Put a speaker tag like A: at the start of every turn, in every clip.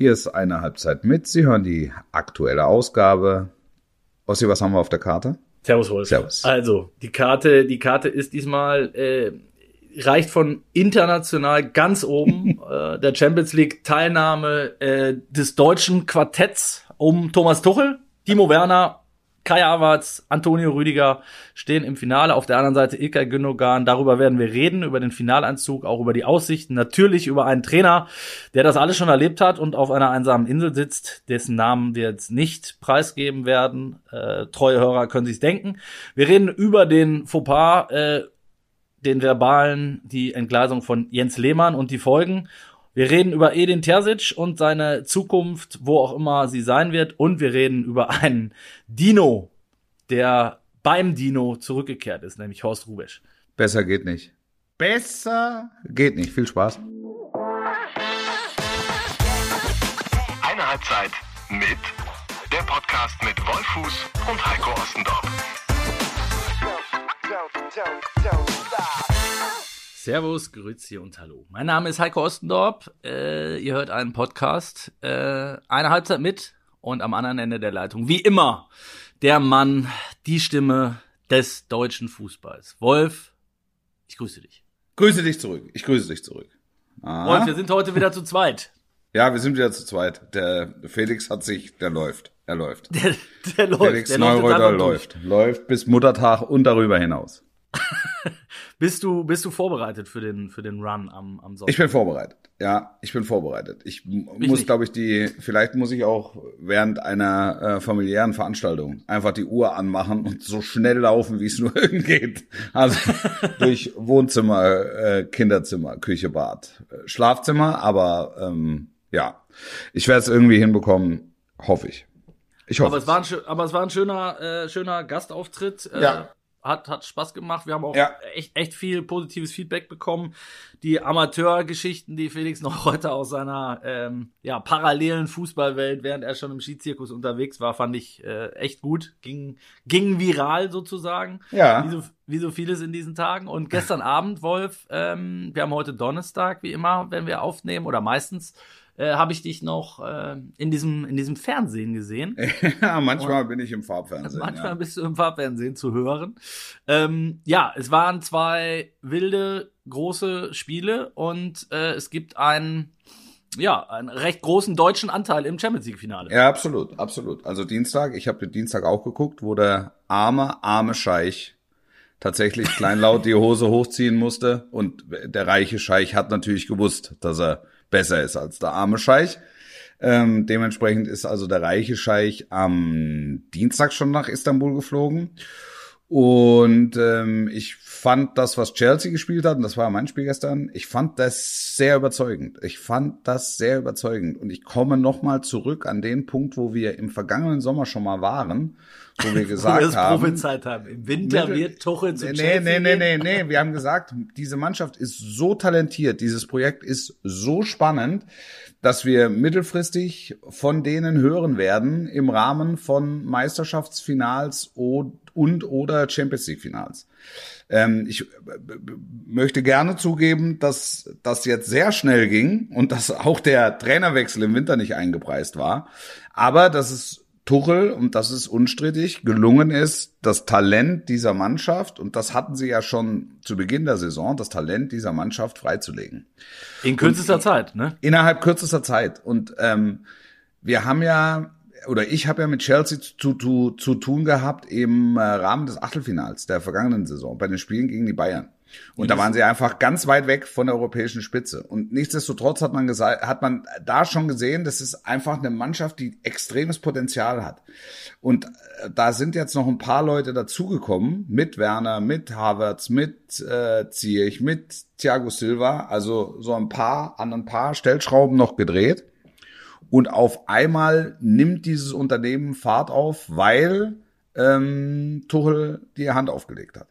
A: Hier ist eine Halbzeit mit. Sie hören die aktuelle Ausgabe. Ossi, was haben wir auf der Karte?
B: Servus, Wolf.
A: Servus.
B: Also, die Karte, die Karte ist diesmal, äh, reicht von international ganz oben, äh, der Champions League Teilnahme äh, des deutschen Quartetts um Thomas Tuchel, Timo Werner, Kai Havertz, Antonio Rüdiger stehen im Finale. Auf der anderen Seite Ilkay Gündogan. Darüber werden wir reden, über den Finalanzug, auch über die Aussichten. Natürlich über einen Trainer, der das alles schon erlebt hat und auf einer einsamen Insel sitzt, dessen Namen wir jetzt nicht preisgeben werden. Äh, treue Hörer können sich's denken. Wir reden über den Fauxpas, äh, den verbalen, die Entgleisung von Jens Lehmann und die Folgen. Wir reden über Edin Terzic und seine Zukunft, wo auch immer sie sein wird. Und wir reden über einen Dino, der beim Dino zurückgekehrt ist, nämlich Horst Rubesch.
A: Besser geht nicht. Besser geht nicht. Viel Spaß.
C: Eine Halbzeit mit der Podcast mit Wolfuß und Heiko Ostendorf.
B: Servus, Grüezi und Hallo. Mein Name ist Heiko Ostendorp. Äh, ihr hört einen Podcast, äh, eine Halbzeit mit und am anderen Ende der Leitung, wie immer, der Mann, die Stimme des deutschen Fußballs. Wolf, ich grüße dich.
A: Grüße dich zurück. Ich grüße dich zurück.
B: Aha. Wolf, wir sind heute wieder zu zweit.
A: Ja, wir sind wieder zu zweit. Der Felix hat sich, der läuft. Er läuft.
B: Der, der läuft.
A: Felix
B: der
A: läuft. Läuft bis Muttertag und darüber hinaus.
B: bist du bist du vorbereitet für den für den Run am am Sonntag?
A: Ich bin vorbereitet. Ja, ich bin vorbereitet. Ich, ich muss, glaube ich, die vielleicht muss ich auch während einer äh, familiären Veranstaltung einfach die Uhr anmachen und so schnell laufen, wie es nur irgend geht. Also durch Wohnzimmer, äh, Kinderzimmer, Küche, Bad, äh, Schlafzimmer. Aber ähm, ja, ich werde es irgendwie hinbekommen, hoffe ich. Ich hoffe.
B: Aber es war ein, aber es war ein schöner, äh, schöner Gastauftritt. Äh,
A: ja
B: hat, hat Spaß gemacht. Wir haben auch ja. echt, echt viel positives Feedback bekommen. Die Amateurgeschichten, die Felix noch heute aus seiner ähm, ja, parallelen Fußballwelt, während er schon im Skizirkus unterwegs war, fand ich äh, echt gut. Ging, ging viral sozusagen.
A: Ja.
B: Wie so, wie so vieles in diesen Tagen. Und gestern Abend, Wolf, ähm, wir haben heute Donnerstag, wie immer, wenn wir aufnehmen, oder meistens äh, habe ich dich noch äh, in diesem in diesem Fernsehen gesehen.
A: ja, manchmal Und bin ich im Farbfernsehen.
B: Manchmal
A: ja.
B: bist du im Farbfernsehen zu hören. Ähm, ja, es waren zwei wilde große Spiele und äh, es gibt einen ja, einen recht großen deutschen Anteil im Champions League Finale.
A: Ja, absolut, absolut. Also Dienstag, ich habe den Dienstag auch geguckt, wo der arme arme Scheich tatsächlich kleinlaut die Hose hochziehen musste und der reiche Scheich hat natürlich gewusst, dass er besser ist als der arme Scheich. Ähm, dementsprechend ist also der reiche Scheich am Dienstag schon nach Istanbul geflogen. Und ähm, ich fand das, was Chelsea gespielt hat, und das war mein Spiel gestern, ich fand das sehr überzeugend. Ich fand das sehr überzeugend. Und ich komme nochmal zurück an den Punkt, wo wir im vergangenen Sommer schon mal waren, wo wir gesagt wo wir haben.
B: Prophezeit haben. Im Winter Mittel, wird Tuchel zu
A: nee,
B: Chelsea
A: Nee, nee, nee, nee, nee. Wir haben gesagt, diese Mannschaft ist so talentiert, dieses Projekt ist so spannend, dass wir mittelfristig von denen hören werden im Rahmen von Meisterschaftsfinals und oder Champions League Finals. Ähm, ich möchte gerne zugeben, dass das jetzt sehr schnell ging und dass auch der Trainerwechsel im Winter nicht eingepreist war. Aber dass es Tuchel, und das ist unstrittig, gelungen ist, das Talent dieser Mannschaft, und das hatten sie ja schon zu Beginn der Saison, das Talent dieser Mannschaft freizulegen.
B: In kürzester und, Zeit, ne?
A: Innerhalb kürzester Zeit. Und ähm, wir haben ja oder ich habe ja mit Chelsea zu, zu, zu tun gehabt im äh, Rahmen des Achtelfinals der vergangenen Saison bei den Spielen gegen die Bayern. Und da waren sie einfach ganz weit weg von der europäischen Spitze. Und nichtsdestotrotz hat man gesagt, hat man da schon gesehen, das ist einfach eine Mannschaft, die extremes Potenzial hat. Und äh, da sind jetzt noch ein paar Leute dazugekommen, mit Werner, mit Havertz, mit äh, Ziyech, mit Thiago Silva, also so ein paar, an ein paar Stellschrauben noch gedreht. Und auf einmal nimmt dieses Unternehmen Fahrt auf, weil ähm, Tuchel die Hand aufgelegt hat.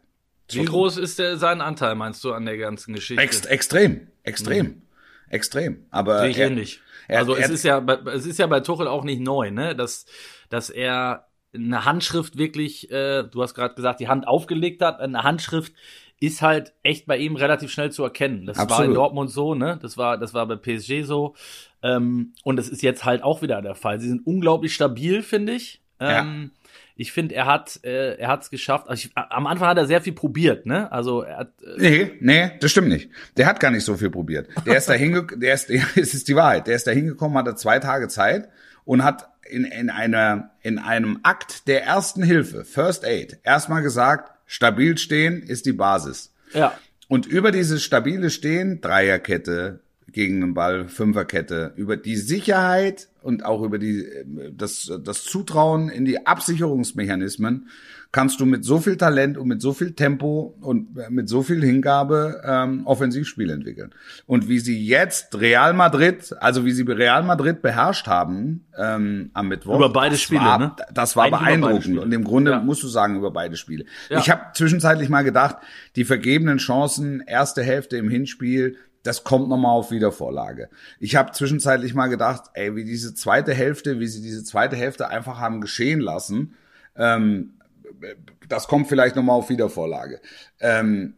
B: Wie groß ist der, sein Anteil, meinst du, an der ganzen Geschichte?
A: Ex extrem, extrem, mhm. extrem. Aber
B: Sehe ich ähnlich. Also er, es ist ja, es ist ja bei Tuchel auch nicht neu, ne, dass, dass er eine Handschrift wirklich, äh, du hast gerade gesagt, die Hand aufgelegt hat, eine Handschrift ist halt echt bei ihm relativ schnell zu erkennen. Das
A: Absolut.
B: war in Dortmund so, ne? Das war, das war bei PSG so. Ähm, und das ist jetzt halt auch wieder der Fall. Sie sind unglaublich stabil, finde ich. Ähm, Ich finde, er hat, äh, er hat es geschafft. Also ich, am Anfang hat er sehr viel probiert, ne? Also er hat, äh,
A: Nee, nee, das stimmt nicht. Der hat gar nicht so viel probiert. Der ist da hingekommen, der ist, es ist die Wahrheit. Der ist da hingekommen, hatte zwei Tage Zeit und hat in, in einer, in einem Akt der ersten Hilfe, First Aid, erstmal gesagt, stabil stehen ist die Basis.
B: ja,
A: Und über dieses stabile Stehen, Dreierkette gegen den Ball, Fünferkette, über die Sicherheit und auch über die, äh, das, das Zutrauen in die Absicherungsmechanismen kannst du mit so viel Talent und mit so viel Tempo und mit so viel Hingabe ähm, Offensivspiel entwickeln. Und wie sie jetzt Real Madrid, also wie sie Real Madrid beherrscht haben ähm, am Mittwoch.
B: Über beide
A: das
B: Spiele,
A: war,
B: ne?
A: Das war
B: Eigentlich
A: beeindruckend. Und im Grunde
B: Ja.
A: musst du sagen, über beide Spiele.
B: Ja.
A: Ich habe zwischenzeitlich mal gedacht, die vergebenen Chancen, erste Hälfte im Hinspiel, das kommt nochmal auf Wiedervorlage. Ich habe zwischenzeitlich mal gedacht, ey, wie diese zweite Hälfte, wie sie diese zweite Hälfte einfach haben geschehen lassen, ähm, das kommt vielleicht nochmal auf Wiedervorlage. Ähm,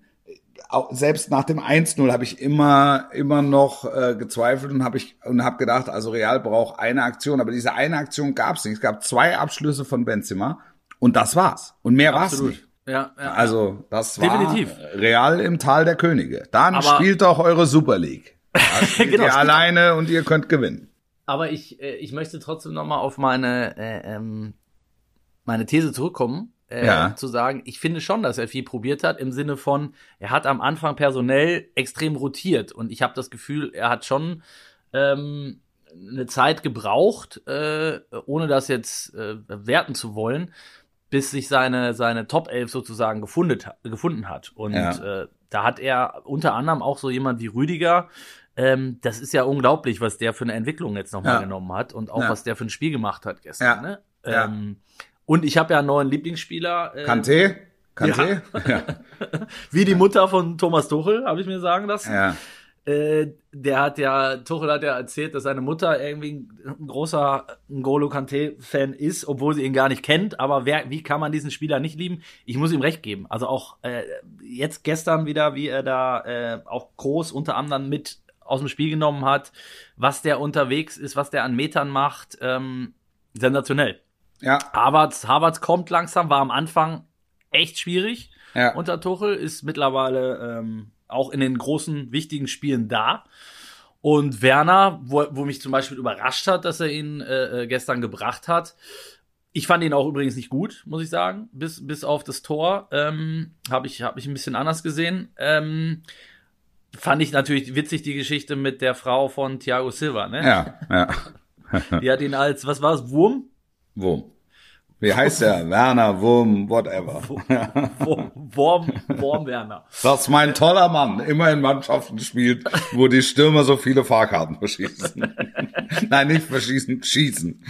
A: auch selbst nach dem 1-0 habe ich immer immer noch äh, gezweifelt und habe ich und habe gedacht, also Real braucht eine Aktion, aber diese eine Aktion gab es nicht. Es gab zwei Abschlüsse von Benzema und das war's und mehr war's
B: absolut.
A: nicht.
B: Ja, ja.
A: Also das war
B: Definitiv.
A: Real im Tal der Könige. Dann
B: Aber-
A: spielt doch eure Super League.
B: Genau,
A: ihr alleine und ihr könnt gewinnen.
B: Aber ich, äh, ich möchte trotzdem noch mal auf meine, äh, ähm, meine These zurückkommen. Äh,
A: Ja.
B: Zu sagen, ich finde schon, dass er viel probiert hat, im Sinne von, er hat am Anfang personell extrem rotiert. Und ich habe das Gefühl, er hat schon ähm, eine Zeit gebraucht, äh, ohne das jetzt äh, werten zu wollen, bis sich seine, seine Top 11 sozusagen gefunden, gefunden hat. Und
A: Ja.
B: äh, da hat er unter anderem auch so jemand wie Rüdiger, ähm, das ist ja unglaublich, was der für eine Entwicklung jetzt nochmal
A: Ja.
B: genommen hat und auch was der für ein Spiel gemacht hat gestern. Ne?
A: Ja.
B: Und ich habe ja einen neuen Lieblingsspieler, äh,
A: Kanté? Kanté? Ja.
B: wie die Mutter von Thomas Tuchel, habe ich mir sagen lassen.
A: ja.
B: Äh, der hat ja, Tuchel hat ja erzählt, dass seine Mutter irgendwie ein großer N'Golo Kanté-Fan ist, obwohl sie ihn gar nicht kennt. Aber wer, wie kann man diesen Spieler nicht lieben? Ich muss ihm recht geben. Also auch äh, jetzt gestern wieder, wie er da äh, auch groß unter anderem mit aus dem Spiel genommen hat, was der unterwegs ist, was der an Metern macht, ähm, sensationell.
A: Ja.
B: Havertz, Havertz kommt langsam, war am Anfang echt schwierig
A: Ja.
B: unter Tuchel, ist mittlerweile ähm, auch in den großen, wichtigen Spielen da. Und Werner, wo, wo mich zum Beispiel überrascht hat, dass er ihn äh, äh, gestern gebracht hat. Ich fand ihn auch übrigens nicht gut, muss ich sagen, bis, bis auf das Tor. Ähm, Habe ich, hab ich ein bisschen anders gesehen. Ähm, fand ich natürlich witzig die Geschichte mit der Frau von Thiago Silva. Ne?
A: Ja. Ja.
B: Die hat ihn als, was war es, Wurm?
A: Wurm. Wie heißt der? Werner, Wurm, whatever.
B: Wurm, Wurm, Wurm Werner.
A: Das ist mein toller Mann. Immer in Mannschaften spielt, wo die Stürmer so viele Fahrkarten verschießen. Nein, nicht verschießen, schießen.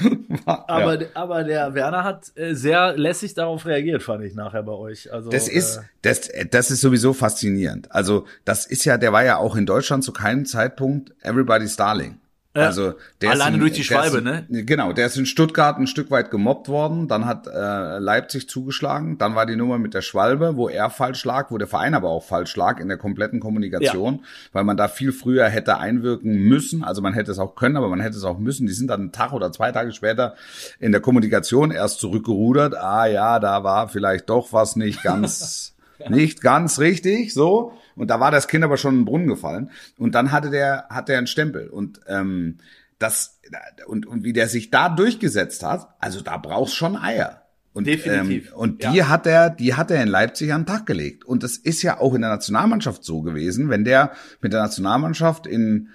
B: Aber,
A: ja.
B: aber der Werner hat äh, sehr lässig darauf reagiert, fand ich nachher bei euch. Also,
A: Das ist,
B: äh,
A: das, das ist sowieso faszinierend. Also, das ist ja, der war ja auch in Deutschland zu keinem Zeitpunkt Everybody's Darling.
B: Ja.
A: Also, der
B: Alleine
A: ist in,
B: durch die
A: der ist
B: Schwalbe,
A: in, Genau, der ist in Stuttgart ein Stück weit gemobbt worden, dann hat äh, Leipzig zugeschlagen, dann war die Nummer mit der Schwalbe, wo er falsch lag, wo der Verein aber auch falsch lag in der kompletten Kommunikation, weil man da viel früher hätte einwirken müssen, also man hätte es auch können, aber man hätte es auch müssen. Die sind dann einen Tag oder zwei Tage später in der Kommunikation erst zurückgerudert. Ah ja, da war vielleicht doch was nicht ganz nicht ganz richtig, so. Und da war das Kind aber schon in den Brunnen gefallen. Und dann hatte der, hat der einen Stempel. Und ähm, das und, und wie der sich da durchgesetzt hat, also da brauchst schon Eier. Und,
B: Definitiv.
A: Ähm, und die
B: Ja.
A: hat er, die hat er in Leipzig an den Tag gelegt. Und das ist ja auch in der Nationalmannschaft so gewesen, wenn der mit der Nationalmannschaft in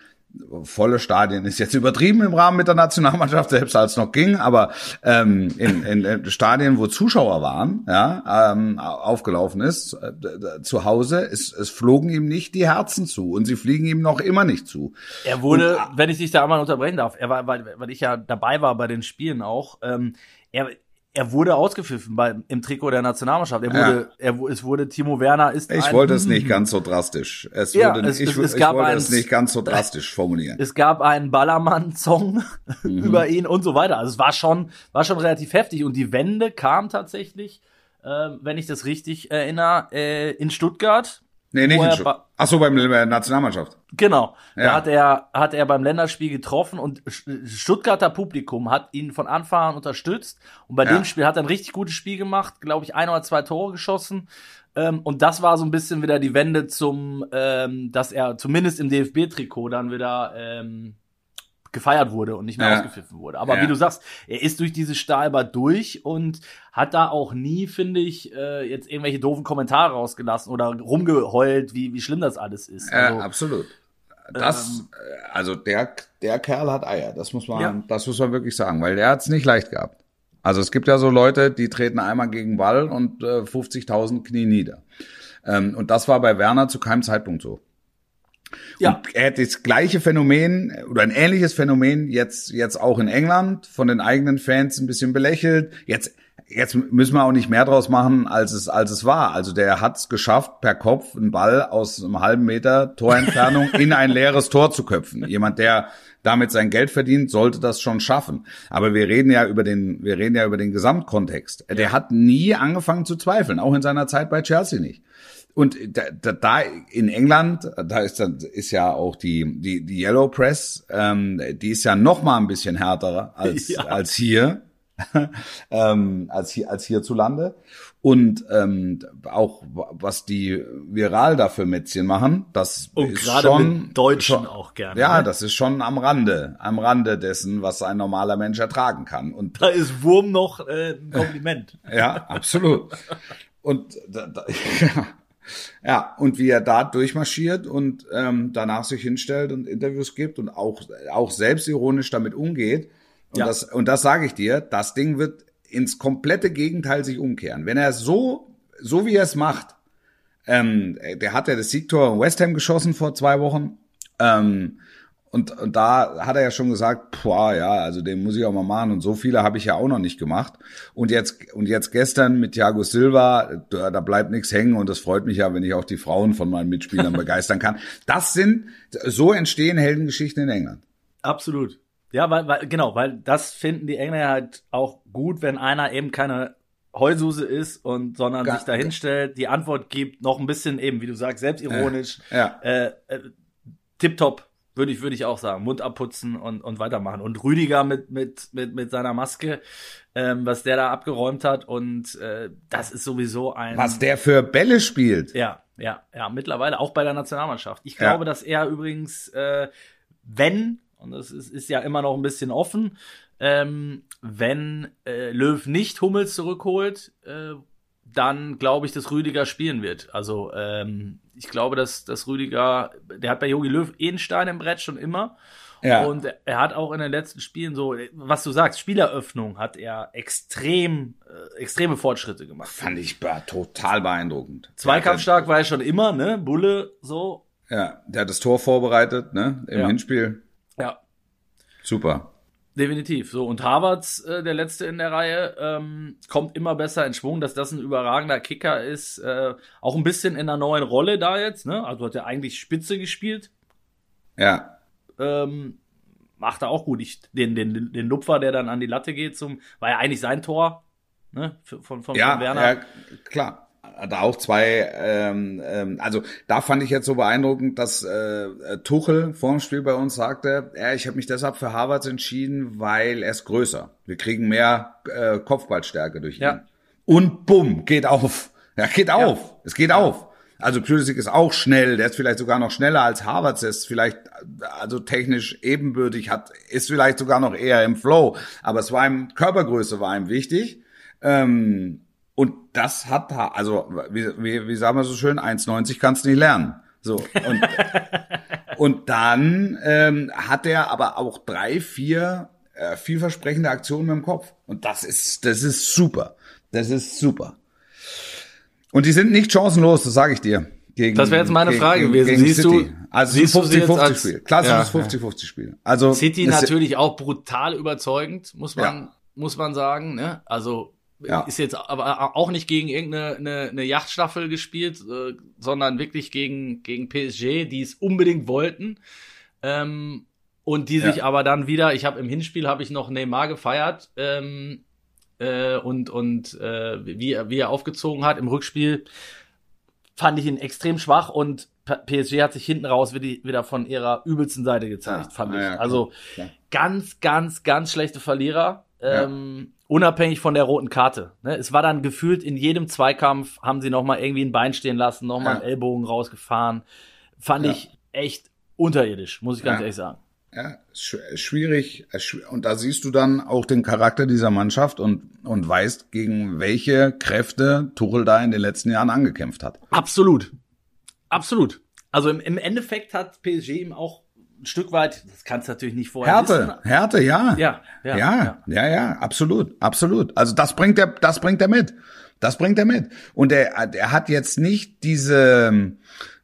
A: volle Stadien ist jetzt übertrieben im Rahmen mit der Nationalmannschaft, selbst als es noch ging, aber ähm, in, in, in Stadien, wo Zuschauer waren, ja, ähm, aufgelaufen ist, äh, zu Hause, es, es flogen ihm nicht die Herzen zu und sie fliegen ihm noch immer nicht zu.
B: er wurde, wenn ich dich da einmal unterbrechen darf, er war, weil, weil ich ja dabei war bei den Spielen auch, ähm, er, er wurde ausgepfiffen bei, im Trikot der Nationalmannschaft. Er wurde, er, wu- es wurde Timo Werner ist
A: Ich
B: ein,
A: wollte es nicht ganz so drastisch. Es
B: Ja,
A: wurde,
B: es-
A: ich,
B: es- es
A: ich
B: gab
A: wollte
B: ein-
A: es nicht ganz so drastisch formulieren.
B: Es gab einen Ballermann-Song
A: Mhm.
B: über ihn und so weiter. Also es war schon, war schon relativ heftig. Und die Wende kam tatsächlich, äh, wenn ich das richtig erinnere, äh, in Stuttgart.
A: Nee, nicht in
B: ba-
A: Ach so, beim der Nationalmannschaft.
B: Genau. Da
A: Ja.
B: hat er, hat er beim Länderspiel getroffen und Stuttgarter Publikum hat ihn von Anfang an unterstützt. Und bei
A: Ja.
B: dem Spiel hat er ein richtig gutes Spiel gemacht, glaube ich, ein oder zwei Tore geschossen. Ähm, und das war so ein bisschen wieder die Wende zum, ähm, dass er zumindest im DFB-Trikot dann wieder ähm, gefeiert wurde und nicht mehr
A: Ja.
B: ausgepfiffen wurde. Aber
A: Ja.
B: wie du sagst, er ist durch diese Stahlbad durch und hat da auch nie, finde ich, äh, jetzt irgendwelche doofen Kommentare rausgelassen oder rumgeheult, wie, wie schlimm das alles ist.
A: Ja,
B: Also,
A: absolut. Das, äh, also der, der Kerl hat Eier, das muss man,
B: Ja.
A: das muss man wirklich sagen, weil der hat es nicht leicht gehabt. Also es gibt ja so Leute, die treten einmal gegen Ball und äh, 50.000 Knie nieder. Ähm, und das war bei Werner zu keinem Zeitpunkt so.
B: Ja.
A: Und er hat das gleiche Phänomen oder ein ähnliches Phänomen jetzt, jetzt auch in England von den eigenen Fans ein bisschen belächelt. Jetzt, jetzt müssen wir auch nicht mehr draus machen, als es, als es war. Also der hat es geschafft, per Kopf einen Ball aus einem halben Meter Torentfernung in ein leeres Tor zu köpfen. Jemand, der damit sein Geld verdient, sollte das schon schaffen. Aber wir reden ja über den, wir reden ja über den Gesamtkontext. Der hat nie angefangen zu zweifeln, auch in seiner Zeit bei Chelsea nicht. Und da, da, da in England, da ist, dann- ist ja auch die, die, die Yellow Press, ähm, die ist ja noch mal ein bisschen härter als,
B: Ja.
A: als hier, ähm, als hier, als hierzulande. Und ähm, auch was die viral da für Mätzchen machen, das
B: Und
A: ist
B: gerade
A: schon
B: mit Deutschen
A: schon,
B: auch gerne.
A: Ja,
B: ne?
A: das ist schon am Rande, am Rande dessen, was ein normaler Mensch ertragen kann. Und
B: da ist Wurm noch äh, ein Kompliment.
A: ja, absolut. Und da, da, ja. Ja, und wie er da durchmarschiert und ähm, danach sich hinstellt und Interviews gibt und auch auch selbstironisch damit umgeht. Und
B: Ja.
A: das und das sage ich dir, das Ding wird ins komplette Gegenteil sich umkehren. Wenn er so so wie er es macht, ähm, der hat ja das Siegtor in West Ham geschossen vor zwei Wochen. Ähm, und, und da hat er ja schon gesagt, boah, ja, also den muss ich auch mal machen. Und so viele habe ich ja auch noch nicht gemacht. Und jetzt, und jetzt gestern mit Thiago Silva, da, da bleibt nichts hängen. Und das freut mich ja, wenn ich auch die Frauen von meinen Mitspielern begeistern kann. Das sind, so entstehen Heldengeschichten in England.
B: Absolut. Ja, weil, weil, genau, weil das finden die Engländer halt auch gut, wenn einer eben keine Heulsuse ist und sondern
A: Ga-
B: sich da hinstellt, die Antwort gibt, noch ein bisschen eben, wie du sagst, selbstironisch,
A: Ja.
B: äh, äh, tipptopp, würde ich, würde ich auch sagen. Mund abputzen und, und weitermachen. Und Rüdiger mit, mit, mit, mit seiner Maske, ähm, was der da abgeräumt hat. Und äh, das ist sowieso ein.
A: Was der für Bälle spielt.
B: Ja, ja, ja, mittlerweile auch bei der Nationalmannschaft. Ich
A: Ja.
B: glaube, dass er übrigens, äh, wenn, und das ist, ist ja immer noch ein bisschen offen, ähm, wenn äh, Löw nicht Hummels zurückholt, äh, dann glaube ich, dass Rüdiger spielen wird. Also ähm, ich glaube, dass, dass Rüdiger, der hat bei Jogi Löw eh einen Stein im Brett schon immer.
A: Ja.
B: Und er hat auch in den letzten Spielen so, was du sagst, Spieleröffnung hat er extrem, äh, extreme Fortschritte gemacht.
A: Fand ich total beeindruckend.
B: Zweikampfstark war er schon immer, ne? Bulle, so.
A: Ja, der hat das Tor vorbereitet, ne, im
B: Ja.
A: Hinspiel.
B: Ja,
A: Super.
B: Definitiv. So, und Harvards, äh, der letzte in der Reihe, ähm, kommt immer besser in Schwung, dass das ein überragender Kicker ist. Äh, auch ein bisschen in einer neuen Rolle da jetzt, ne? Also hat er eigentlich Spitze gespielt.
A: Ja.
B: Ähm, macht er auch gut. Ich, den, den, den Lupfer, der dann an die Latte geht, zum, war ja eigentlich sein Tor, ne? Von, von, von
A: Ja,
B: Werner.
A: ja, klar. Da auch zwei, ähm, ähm, also da fand ich jetzt so beeindruckend, dass äh, Tuchel vor dem Spiel bei uns sagte, ja, ich habe mich deshalb für Harvards entschieden, weil er ist größer. Wir kriegen mehr äh, Kopfballstärke durch ihn.
B: Ja.
A: Und bumm, geht auf. Ja, geht auf. Es geht auf. Also Pulisic ist auch schnell, der ist vielleicht sogar noch schneller als Harvards, der ist vielleicht also technisch ebenbürtig, hat ist vielleicht sogar noch eher im Flow, aber es war ihm Körpergröße war ihm wichtig. Ähm, und das hat, also wie, wie, wie sagen wir so schön, 1,90 kannst du nicht lernen. So und und dann ähm, hat er aber auch drei, vier äh, vielversprechende Aktionen mit dem Kopf. Und das ist, das ist super. Das ist super. Und die sind nicht chancenlos, das sage ich dir. Gegen,
B: Das wäre jetzt meine
A: gegen-
B: Frage
A: gegen-
B: gewesen.
A: gegen
B: Siehst
A: City.
B: du-
A: also
B: siehst du
A: es
B: sie
A: ist ein
B: jetzt
A: 50-50
B: als-
A: Spiel. Klassisches
B: Ja,
A: 50-50-Spiel. Also
B: City natürlich auch brutal überzeugend, muss man,
A: Ja.
B: muss man sagen. Ne? Also
A: Ja.
B: ist jetzt aber auch nicht gegen irgendeine eine, eine Yachtstaffel gespielt, äh, sondern wirklich gegen, gegen PSG, die es unbedingt wollten. Ähm, und die sich
A: Ja.
B: aber dann wieder, ich habe im Hinspiel habe ich noch Neymar gefeiert ähm, äh, und und äh, wie, er- wie er aufgezogen hat im Rückspiel fand ich ihn extrem schwach und PSG hat sich hinten raus wieder von ihrer übelsten Seite gezeigt,
A: Ja,
B: fand ich. also ganz, ganz, ganz schlechte Verlierer. Ähm, unabhängig von der roten Karte. Ne? Es war dann gefühlt in jedem Zweikampf haben sie noch mal irgendwie ein Bein stehen lassen, noch mal
A: Ja.
B: einen Ellbogen rausgefahren. Fand
A: Ja.
B: ich echt unterirdisch, muss ich ganz
A: Ja.
B: ehrlich sagen.
A: Ja, sch- schwierig. schw- Und da siehst du dann auch den Charakter dieser Mannschaft und, und weißt, gegen welche Kräfte Tuchel da in den letzten Jahren angekämpft hat.
B: Absolut. Absolut. Also im, im Endeffekt hat PSG ihm auch ein Stück weit, das kannst du natürlich nicht vorher
A: Härte,
B: wissen.
A: Härte, ja.
B: Ja, ja,
A: ja, ja, ja, absolut, absolut. Also das bringt er, das bringt er mit. Das bringt er mit. Und er, er hat jetzt nicht diese,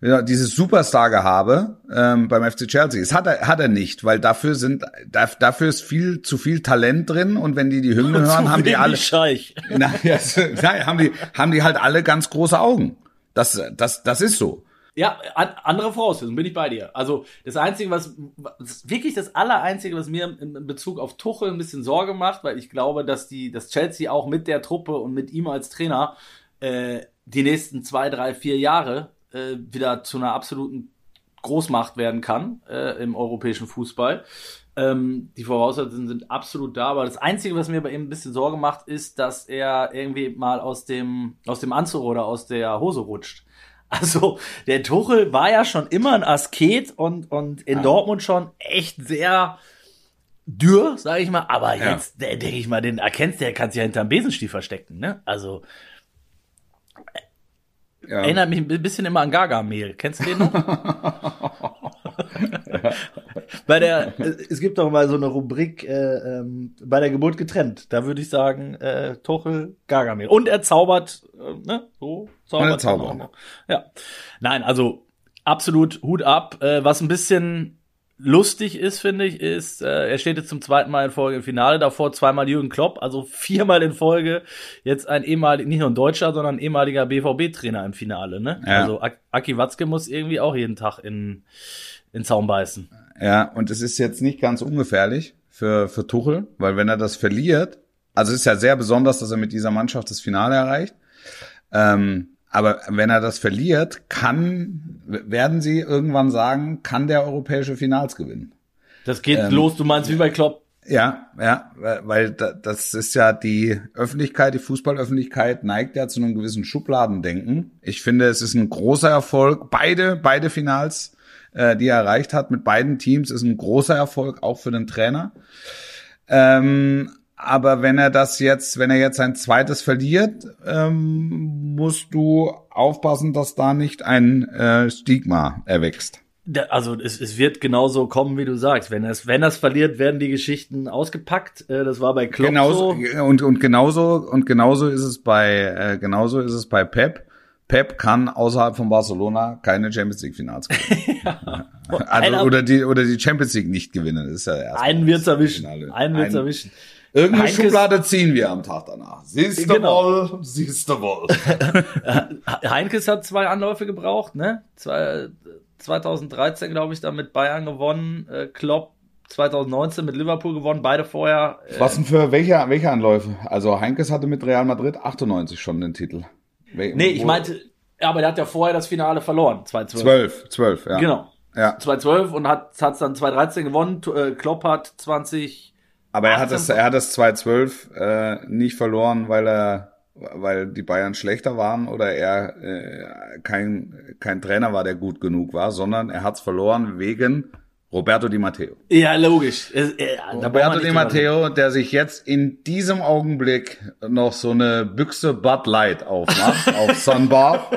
A: ja, dieses Superstar-Gehabe ähm, beim FC Chelsea. Das hat er, hat er nicht, weil dafür sind, da, dafür ist viel zu viel Talent drin. Und wenn die die Hymne hören,
B: Zu
A: haben die alle,
B: Scheich.
A: na, ja, nein, haben die, haben die halt alle ganz große Augen. Das, das, das ist so.
B: Ja, an, andere Voraussetzungen, bin ich bei dir. Also das Einzige, was, was wirklich das Allereinzige, was mir in Bezug auf Tuchel ein bisschen Sorge macht, weil ich glaube, dass die, dass Chelsea auch mit der Truppe und mit ihm als Trainer äh, die nächsten zwei, drei, vier Jahre äh, wieder zu einer absoluten Großmacht werden kann äh, im europäischen Fußball. Ähm, die Voraussetzungen sind absolut da, aber das Einzige, was mir bei ihm ein bisschen Sorge macht, ist, dass er irgendwie mal aus dem, aus dem Anzug oder aus der Hose rutscht. Also, der Tuchel war ja schon immer ein Asket und, und in
A: Ja.
B: Dortmund schon echt sehr dürr, sag ich mal. Aber
A: Ja.
B: jetzt, der denke ich mal, den erkennst, der kann sich ja hinterm Besenstiel verstecken, ne? Also,
A: Ja.
B: erinnert mich ein bisschen immer an Gargamel. Kennst du den noch? bei der, es gibt doch mal so eine Rubrik, äh, ähm, bei der Geburt getrennt. Da würde ich sagen, äh, Tuchel, Gargamel. Und er zaubert, äh, ne? So,
A: er
B: auch noch. Ja. Nein, also absolut Hut ab. Äh, was ein bisschen lustig ist, finde ich, ist, äh, er steht jetzt zum zweiten Mal in Folge im Finale, davor zweimal Jürgen Klopp, also viermal in Folge jetzt ein ehemaliger, nicht nur ein Deutscher, sondern ein ehemaliger BVB-Trainer im Finale, ne?
A: Ja.
B: Also Ak- Aki Watzke muss irgendwie auch jeden Tag in, in Zaum beißen.
A: Ja, und es ist jetzt nicht ganz ungefährlich für, für Tuchel, weil wenn er das verliert, also es ist ja sehr besonders, dass er mit dieser Mannschaft das Finale erreicht. Ähm, aber wenn er das verliert, kann, werden sie irgendwann sagen, kann der europäische Finals gewinnen.
B: Das geht
A: Ähm,
B: los, du meinst wie bei Klopp.
A: Ja, ja, weil da- das ist ja die Öffentlichkeit, die Fußballöffentlichkeit neigt ja zu einem gewissen Schubladendenken. Ich finde, es ist ein großer Erfolg. Beide, beide Finals, äh, die er erreicht hat mit beiden Teams, ist ein großer Erfolg, auch für den Trainer. Ähm, aber wenn er das jetzt, wenn er jetzt ein zweites verliert, ähm, musst du aufpassen, dass da nicht ein äh, Stigma erwächst.
B: Also es, es wird genauso kommen, wie du sagst. Wenn es wenn es verliert, werden die Geschichten ausgepackt. Äh, Das war bei Klopp
A: genauso
B: so.
A: und und genauso und genauso ist es bei äh, genauso ist es bei Pep. Pep kann außerhalb von Barcelona keine Champions League Finals gewinnen. also,
B: Einer-
A: oder die oder die Champions League nicht gewinnen. Das ist ja erst
B: Einen wird's erwischen.
A: Finale.
B: Einen wird's erwischen.
A: Irgendeine
B: Heinkes-
A: Schublade ziehen wir am Tag danach. Siehst du
B: Genau.
A: wohl, siehst du wohl.
B: Heinkes hat zwei Anläufe gebraucht, ne? Zwei, 2013, glaube ich, da mit Bayern gewonnen. Äh, Klopp 2019 mit Liverpool gewonnen. Beide vorher. Äh,
A: Was denn für welche welche Anläufe? Also Heinkes hatte mit Real Madrid 98 schon den Titel. Wel-
B: nee, ich meinte, aber der hat ja vorher das Finale verloren. 2012.
A: 12, 12, ja.
B: Genau.
A: Ja.
B: 2012 und hat es dann 2013 gewonnen. Äh, Klopp hat 20
A: Aber er hat
B: 18
A: es, er hat es 2012 äh, nicht verloren, weil er, weil die Bayern schlechter waren oder er äh, kein kein Trainer war, der gut genug war, sondern er hat es verloren wegen Roberto Di Matteo.
B: Ja, logisch. Äh, äh, braucht man
A: Roberto Di Matteo, der sich jetzt in diesem Augenblick noch so eine Büchse Bud Light aufmacht auf Sunbar,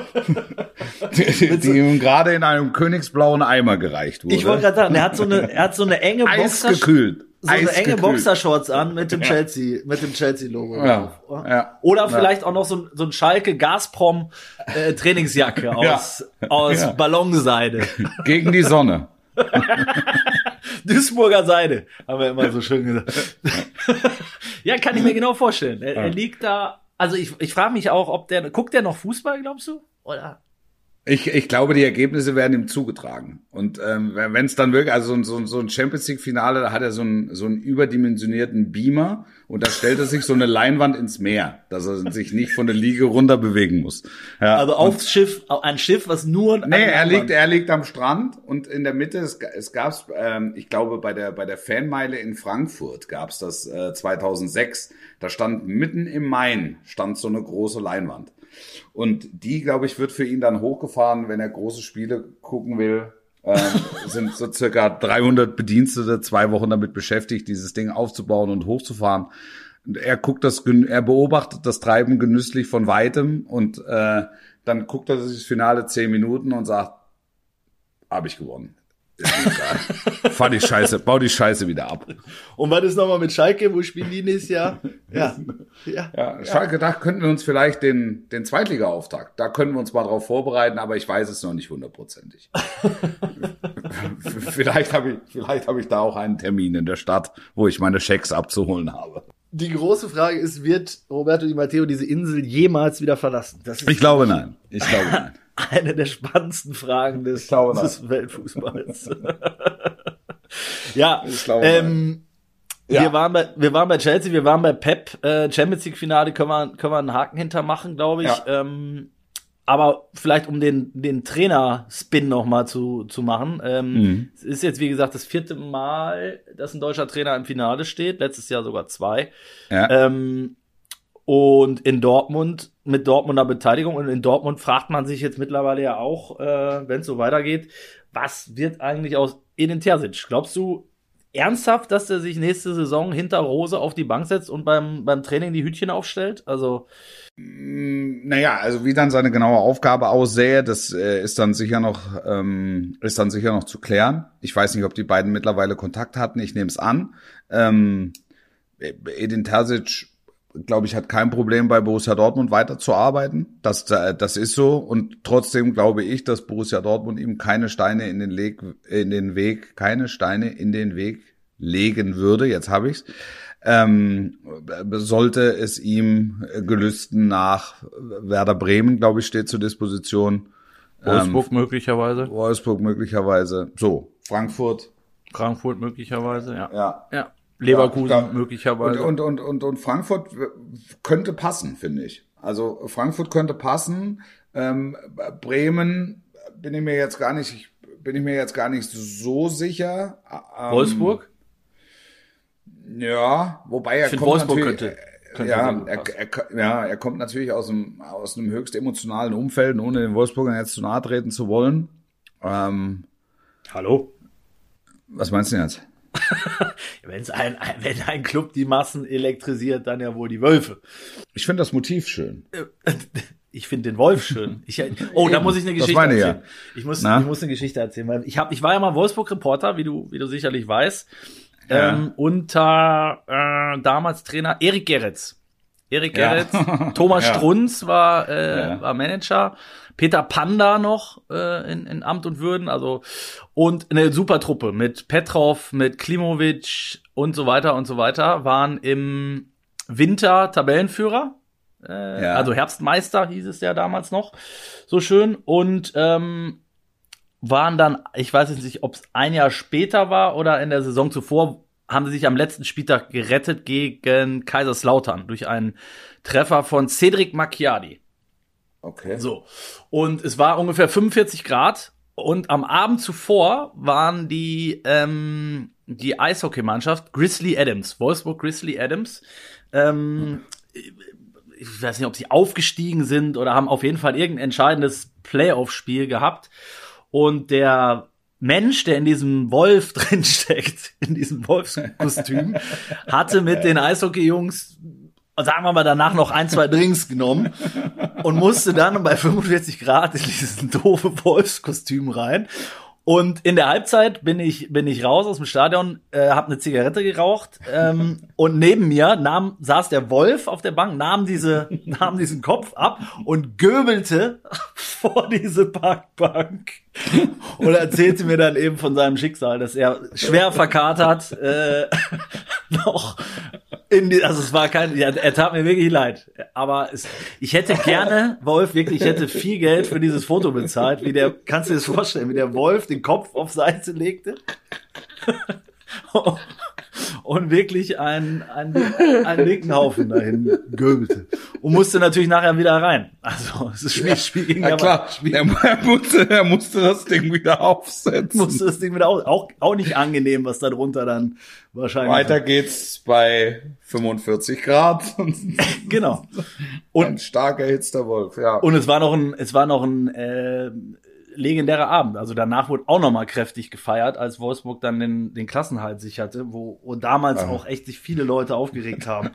A: die, die ihm gerade in einem königsblauen Eimer gereicht wurde.
B: Ich wollte gerade sagen, er hat so eine, er hat so eine enge Boxer,
A: Eisgekühlt.
B: So eine enge. Boxershorts an mit dem Chelsea, mit dem Chelsea Logo.
A: Ja, ja.
B: Oder vielleicht auch noch so ein, so ein Schalke Gazprom äh, Trainingsjacke aus aus
A: Ja.
B: Ballonseide,
A: Gegen die Sonne.
B: Duisburger Seide, haben wir immer so schön gesagt. ja, kann ich mir genau vorstellen. Er, er liegt da. Also ich, ich frage mich auch, ob der guckt der noch Fußball, glaubst du? Oder?
A: Ich, ich glaube, die Ergebnisse werden ihm zugetragen. Und ähm, wenn es dann wirklich, also so, so, ein Champions League-Finale, da hat er so einen, so einen überdimensionierten Beamer und da stellt er sich so eine Leinwand ins Meer, dass er sich nicht von der Liege runter bewegen muss.
B: Ja, also aufs Schiff, ein Schiff, was nur.
A: Nee, er liegt, er liegt am Strand und in der Mitte, es, es gab's, ähm, ich glaube, bei der, bei der Fanmeile in Frankfurt gab's das äh, 2006. Da stand mitten im Main, stand so eine große Leinwand. Und die, glaube ich, wird für ihn dann hochgefahren, wenn er große Spiele gucken will. ähm, sind so circa 300 Bedienstete zwei Wochen damit beschäftigt, dieses Ding aufzubauen und hochzufahren. Und er guckt das, er beobachtet das Treiben genüsslich von weitem und äh, dann guckt er sich das Finale zehn Minuten und sagt, habe ich gewonnen. Fahr die Scheiße, bau die Scheiße wieder ab.
B: Und was ist nochmal mit Schalke? Wo spielen die nächstes Jahr?
A: Ja. ja. ja Schalke, da könnten wir uns vielleicht den, den Zweitliga-Auftakt, da können wir uns mal drauf vorbereiten, aber ich weiß es noch nicht hundertprozentig. vielleicht habe ich, vielleicht habe ich da auch einen Termin in der Stadt, wo ich meine Schecks abzuholen habe.
B: Die große Frage ist, wird Roberto Di Matteo diese Insel jemals wieder verlassen?
A: ich glaube nein. Ich glaube nein
B: eine der spannendsten Fragen des, des Weltfußballs. ja, ähm, ja. Wir, waren bei, wir waren bei Chelsea, wir waren bei Pep, äh, Champions League Finale, können wir, können wir einen Haken hintermachen, glaube ich. Ja. Ähm, aber vielleicht um den, den Trainer-Spin nochmal zu, zu machen. Ähm, mhm. Es ist jetzt, wie gesagt, das vierte Mal, dass ein deutscher Trainer im Finale steht. Letztes Jahr sogar zwei. Ja. Ähm, und in Dortmund mit Dortmunder Beteiligung und in Dortmund fragt man sich jetzt mittlerweile ja auch, äh, wenn es so weitergeht, was wird eigentlich aus Edin Terzic? Glaubst du ernsthaft, dass er sich nächste Saison hinter Rose auf die Bank setzt und beim, beim Training die Hütchen aufstellt? Also
A: mm, naja, also wie dann seine genaue Aufgabe aussähe, das äh, ist dann sicher noch ähm, ist dann sicher noch zu klären. Ich weiß nicht, ob die beiden mittlerweile Kontakt hatten. Ich nehme es an. Ähm, Edin Terzic glaube ich, hat kein Problem bei Borussia Dortmund weiterzuarbeiten. Das, äh, das ist so. Und trotzdem glaube ich, dass Borussia Dortmund ihm keine Steine in den, Leg, in den Weg, keine Steine in den Weg legen würde. Jetzt habe ich's. Ähm, sollte es ihm gelüsten nach Werder Bremen, glaube ich, steht zur Disposition.
B: Wolfsburg ähm, möglicherweise.
A: Wolfsburg möglicherweise. So, Frankfurt.
B: Frankfurt möglicherweise, ja.
A: Ja.
B: ja. Leverkusen ja, möglicherweise.
A: Und, und, und, und Frankfurt könnte passen, finde ich. Also Frankfurt könnte passen. Ähm, Bremen bin ich mir jetzt gar nicht, bin ich mir jetzt gar nicht so sicher.
B: Ähm, Wolfsburg?
A: Ja, wobei er
B: ich kommt Wolfsburg natürlich, könnte,
A: könnte ja, er, er, ja, er kommt natürlich aus einem, aus einem höchst emotionalen Umfeld, ohne den Wolfsburgern jetzt zu nahe treten zu wollen. Ähm,
B: Hallo?
A: Was meinst du jetzt?
B: Wenn's ein, ein, wenn ein Club die Massen elektrisiert, dann ja wohl die Wölfe.
A: Ich finde das Motiv schön.
B: Ich finde den Wolf schön. Ich, oh, da muss ich eine Geschichte
A: erzählen.
B: Ja. Ich muss, ich muss eine Geschichte erzählen, weil ich habe, ich war ja mal Wolfsburg-Reporter, wie du, wie du sicherlich weißt, ja. ähm, unter äh, damals Trainer Erik Geretz. Erik Geretz, ja. Thomas ja. Strunz war, äh, war Manager. Peter Panda noch äh, in, in Amt und Würden, also und eine super Truppe mit Petrov, mit Klimovic und so weiter und so weiter waren im Winter Tabellenführer, äh, ja. also Herbstmeister hieß es ja damals noch, so schön und ähm, waren dann, ich weiß jetzt nicht, ob es ein Jahr später war oder in der Saison zuvor, haben sie sich am letzten Spieltag gerettet gegen Kaiserslautern durch einen Treffer von Cedric Macchiadi.
A: Okay.
B: So. Und es war ungefähr 45 Grad und am Abend zuvor waren die, ähm, die Eishockeymannschaft Grizzly Adams, Wolfsburg Grizzly Adams, ähm, ich weiß nicht, ob sie aufgestiegen sind oder haben auf jeden Fall irgendein entscheidendes Playoff-Spiel gehabt. Und der Mensch, der in diesem Wolf drinsteckt, in diesem Wolfskostüm, hatte mit den Eishockey-Jungs sagen wir mal, danach noch ein, zwei Drinks genommen und musste dann bei 45 Grad in diesen doofe Wolfskostüm rein. Und in der Halbzeit bin ich bin ich raus aus dem Stadion, äh, habe eine Zigarette geraucht ähm, und neben mir nahm saß der Wolf auf der Bank, nahm diese nahm diesen Kopf ab und göbelte vor diese Parkbank und erzählte mir dann eben von seinem Schicksal, dass er schwer verkatert äh, noch die, also es war kein, ja, er tat mir wirklich leid. Aber es, ich hätte gerne, Wolf, wirklich, ich hätte viel Geld für dieses Foto bezahlt, wie der, kannst du dir das vorstellen, wie der Wolf den Kopf auf Seite legte? und wirklich einen, einen, einen linken Haufen dahin göbelte. Und musste natürlich nachher wieder rein. Also es ist Spiel, Spiel gegen
A: Ja klar,
B: Spiel,
A: er, er, musste, er musste das Ding wieder aufsetzen.
B: musste das Ding wieder aus. Auch, auch nicht angenehm, was da drunter dann wahrscheinlich.
A: Weiter geht's bei 45 Grad.
B: Genau.
A: Und ein stark erhitzter Wolf, ja.
B: Und es war noch ein, es war noch ein äh, legendärer Abend. Also danach wurde auch noch mal kräftig gefeiert, als Wolfsburg dann den, den Klassenhalt sicherte, wo, wo damals
A: Ja.
B: auch echt sich viele Leute aufgeregt haben.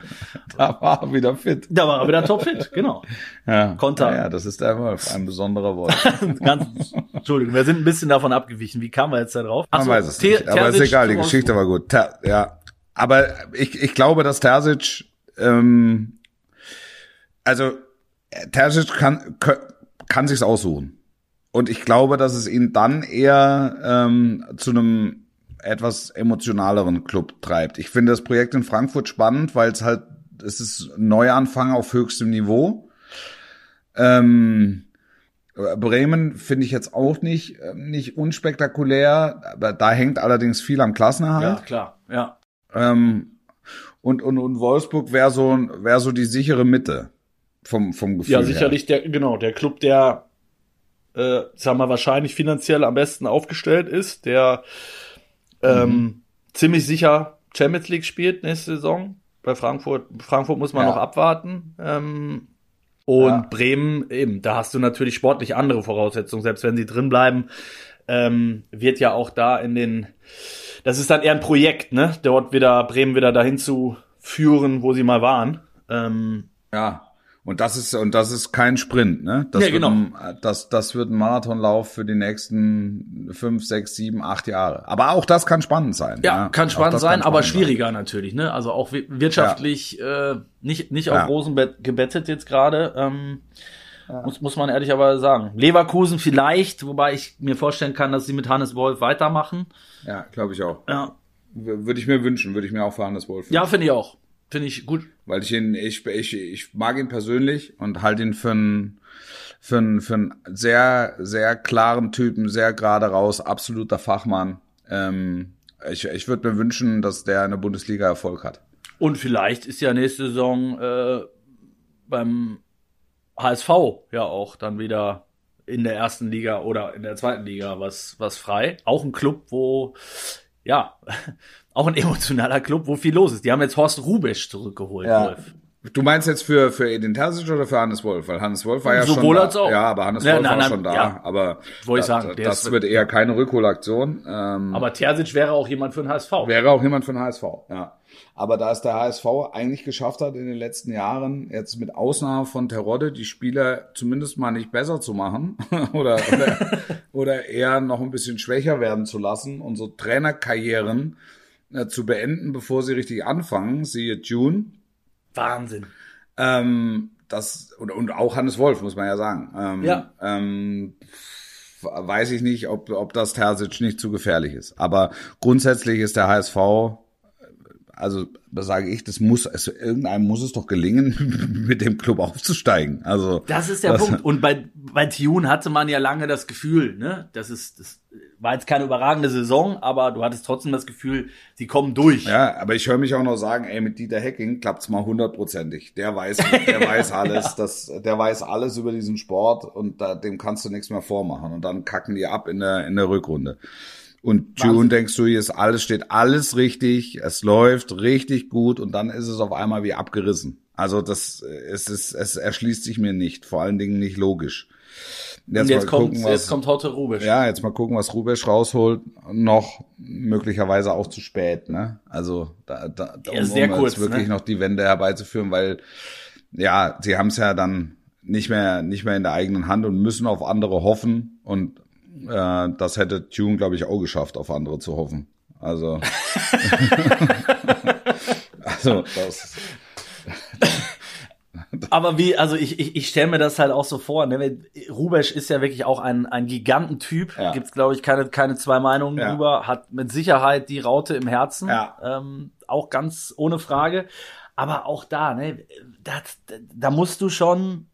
A: da war er wieder fit.
B: Da war er wieder topfit, genau.
A: Ja.
B: Konter.
A: Ja, ja, das ist der Wolf, ein besonderer Wolf.
B: Ganz, Entschuldigung, wir sind ein bisschen davon abgewichen. Wie kamen wir jetzt da drauf? Ach
A: Man
B: so,
A: weiß es nicht. Aber ist egal, die Geschichte war gut. Ter, ja. Aber ich, ich glaube, dass Terzic, ähm, also äh, Terzic kann, kann, kann sich's aussuchen. Und ich glaube, dass es ihn dann eher ähm, zu einem etwas emotionaleren Club treibt. Ich finde das Projekt in Frankfurt spannend, weil es halt, es ist Neuanfang auf höchstem Niveau. Ähm, Bremen finde ich jetzt auch nicht, nicht unspektakulär, aber da hängt allerdings viel am Klassenerhalt.
B: Ja, klar, ja.
A: Ähm, und, und, und Wolfsburg wäre so, wäre so die sichere Mitte vom, vom Gefühl.
B: Ja,
A: her.
B: sicherlich der, genau, der Club, der, äh, sagen wir, wahrscheinlich finanziell am besten aufgestellt ist, der ähm,
A: Mhm.
B: ziemlich sicher Champions League spielt nächste Saison. Bei Frankfurt, Frankfurt muss man
A: Ja.
B: noch abwarten. Ähm, und
A: Ja.
B: Bremen, eben, da hast du natürlich sportlich andere Voraussetzungen, selbst wenn sie drin bleiben, ähm, wird ja auch da in den, das ist dann eher ein Projekt, ne? Dort wieder Bremen wieder dahin zu führen, wo sie mal waren. Ähm,
A: Ja. Und das ist, und das ist kein Sprint, ne? Das,
B: Ja,
A: wird,
B: genau.
A: ein, das, das wird ein Marathonlauf für die nächsten fünf, sechs, sieben, acht Jahre. Aber auch das kann spannend sein.
B: Ja, kann
A: Auch
B: spannend sein,
A: kann
B: aber
A: spannend
B: schwieriger natürlich, ne? Also auch wi- wirtschaftlich äh, nicht, nicht
A: Ja.
B: auf Rosen bet- gebettet jetzt gerade. Ähm, muss, muss man ehrlicherweise sagen. Leverkusen vielleicht, wobei ich mir vorstellen kann, dass sie mit Hannes Wolf weitermachen.
A: sein. Ja, glaube ich auch.
B: Ja,
A: Würde ich mir wünschen, würde ich mir auch für Hannes Wolf.
B: ja finde ich auch. Finde ich gut.
A: Weil ich ihn, ich, ich, ich mag ihn persönlich und halte ihn für einen, für einen, für einen sehr, sehr klaren Typen, sehr gerade raus, absoluter Fachmann. Ähm, ich ich würde mir wünschen, dass der in der Bundesliga Erfolg hat.
B: Und vielleicht ist ja nächste Saison äh, beim HSV ja auch dann wieder in der ersten Liga oder in der zweiten Liga was, was frei. Auch ein Club, wo, ja, auch ein emotionaler Club, wo viel los ist. Die haben jetzt Horst Rubesch zurückgeholt.
A: Ja.
B: Wolf.
A: Du meinst jetzt für, für Edin Terzic oder für Hannes Wolf? Weil Hannes Wolf war ja
B: Sowohl
A: schon
B: als
A: da.
B: auch.
A: Ja, aber Hannes
B: Ja,
A: Wolf
B: nein,
A: war
B: nein,
A: schon da.
B: ja.
A: Aber
B: Wollte ich sagen,
A: das
B: ist-
A: wird eher keine Rückholaktion. Ähm,
B: Aber Terzic wäre auch jemand für den HSV.
A: Wäre auch jemand von HSV, ja. Aber da es der HSV eigentlich geschafft hat in den letzten Jahren, jetzt mit Ausnahme von Terodde, die Spieler zumindest mal nicht besser zu machen oder, oder, oder eher noch ein bisschen schwächer werden zu lassen und so Trainerkarrieren äh, zu beenden, bevor sie richtig anfangen, siehe June.
B: Wahnsinn.
A: Ähm, das, und, und auch Hannes Wolf, muss man ja sagen. Ähm,
B: Ja.
A: Ähm, weiß ich nicht, ob, ob das Terzic nicht zu gefährlich ist. Aber grundsätzlich ist der HSV, also da sage ich, das muss, also irgendeinem muss es doch gelingen, mit dem Club aufzusteigen. Also
B: Das ist der
A: das,
B: Punkt. Und bei, bei Tune hatte man ja lange das Gefühl, ne, das ist, das war jetzt keine überragende Saison, aber du hattest trotzdem das Gefühl, sie kommen durch.
A: Ja, aber ich höre mich auch noch sagen, ey, mit Dieter Hecking klappt's mal hundertprozentig. Der weiß, der weiß alles, das, der weiß alles über diesen Sport und da, dem kannst du nichts mehr vormachen. Und dann kacken die ab in der, in der Rückrunde. Und June
B: Wahnsinn.
A: denkst du, hier ist alles, steht alles richtig, es läuft richtig gut und dann ist es auf einmal wie abgerissen. Also das, es ist, es erschließt sich mir nicht, vor allen Dingen nicht logisch.
B: Und jetzt, kommt, jetzt kommt Hotte Rubisch.
A: ja, jetzt mal gucken, was Rubesch rausholt. Noch möglicherweise auch zu spät, ne? Also da, da, da
B: Ja, sehr
A: um
B: kurz,
A: jetzt wirklich
B: ne?
A: noch die Wende herbeizuführen, weil ja, sie haben es ja dann nicht mehr nicht mehr in der eigenen Hand und müssen auf andere hoffen und äh, das hätte Tune, glaube ich, auch geschafft, auf andere zu hoffen. Also also das
B: Aber wie, also ich, ich, ich stelle mir das halt auch so vor, ne? Rubesch ist ja wirklich auch ein, ein Gigantentyp,
A: Ja.
B: gibt's glaube ich keine, keine zwei Meinungen
A: Ja.
B: drüber, hat mit Sicherheit die Raute im Herzen,
A: Ja.
B: ähm, auch ganz ohne Frage. aber auch da, ne, da, da musst du schon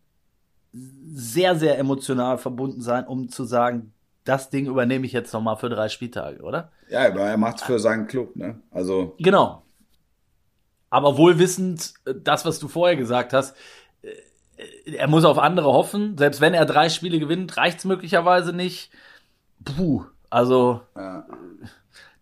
B: sehr, sehr emotional verbunden sein, um zu sagen, das Ding übernehme ich jetzt nochmal für drei Spieltage, oder?
A: Ja, aber er macht's für seinen Club, ne? Also.
B: Genau. Aber wohl wissend, äh, das, was du vorher gesagt hast, äh, er muss auf andere hoffen. Selbst wenn er drei Spiele gewinnt, reicht's möglicherweise nicht. Puh, also
A: Ja.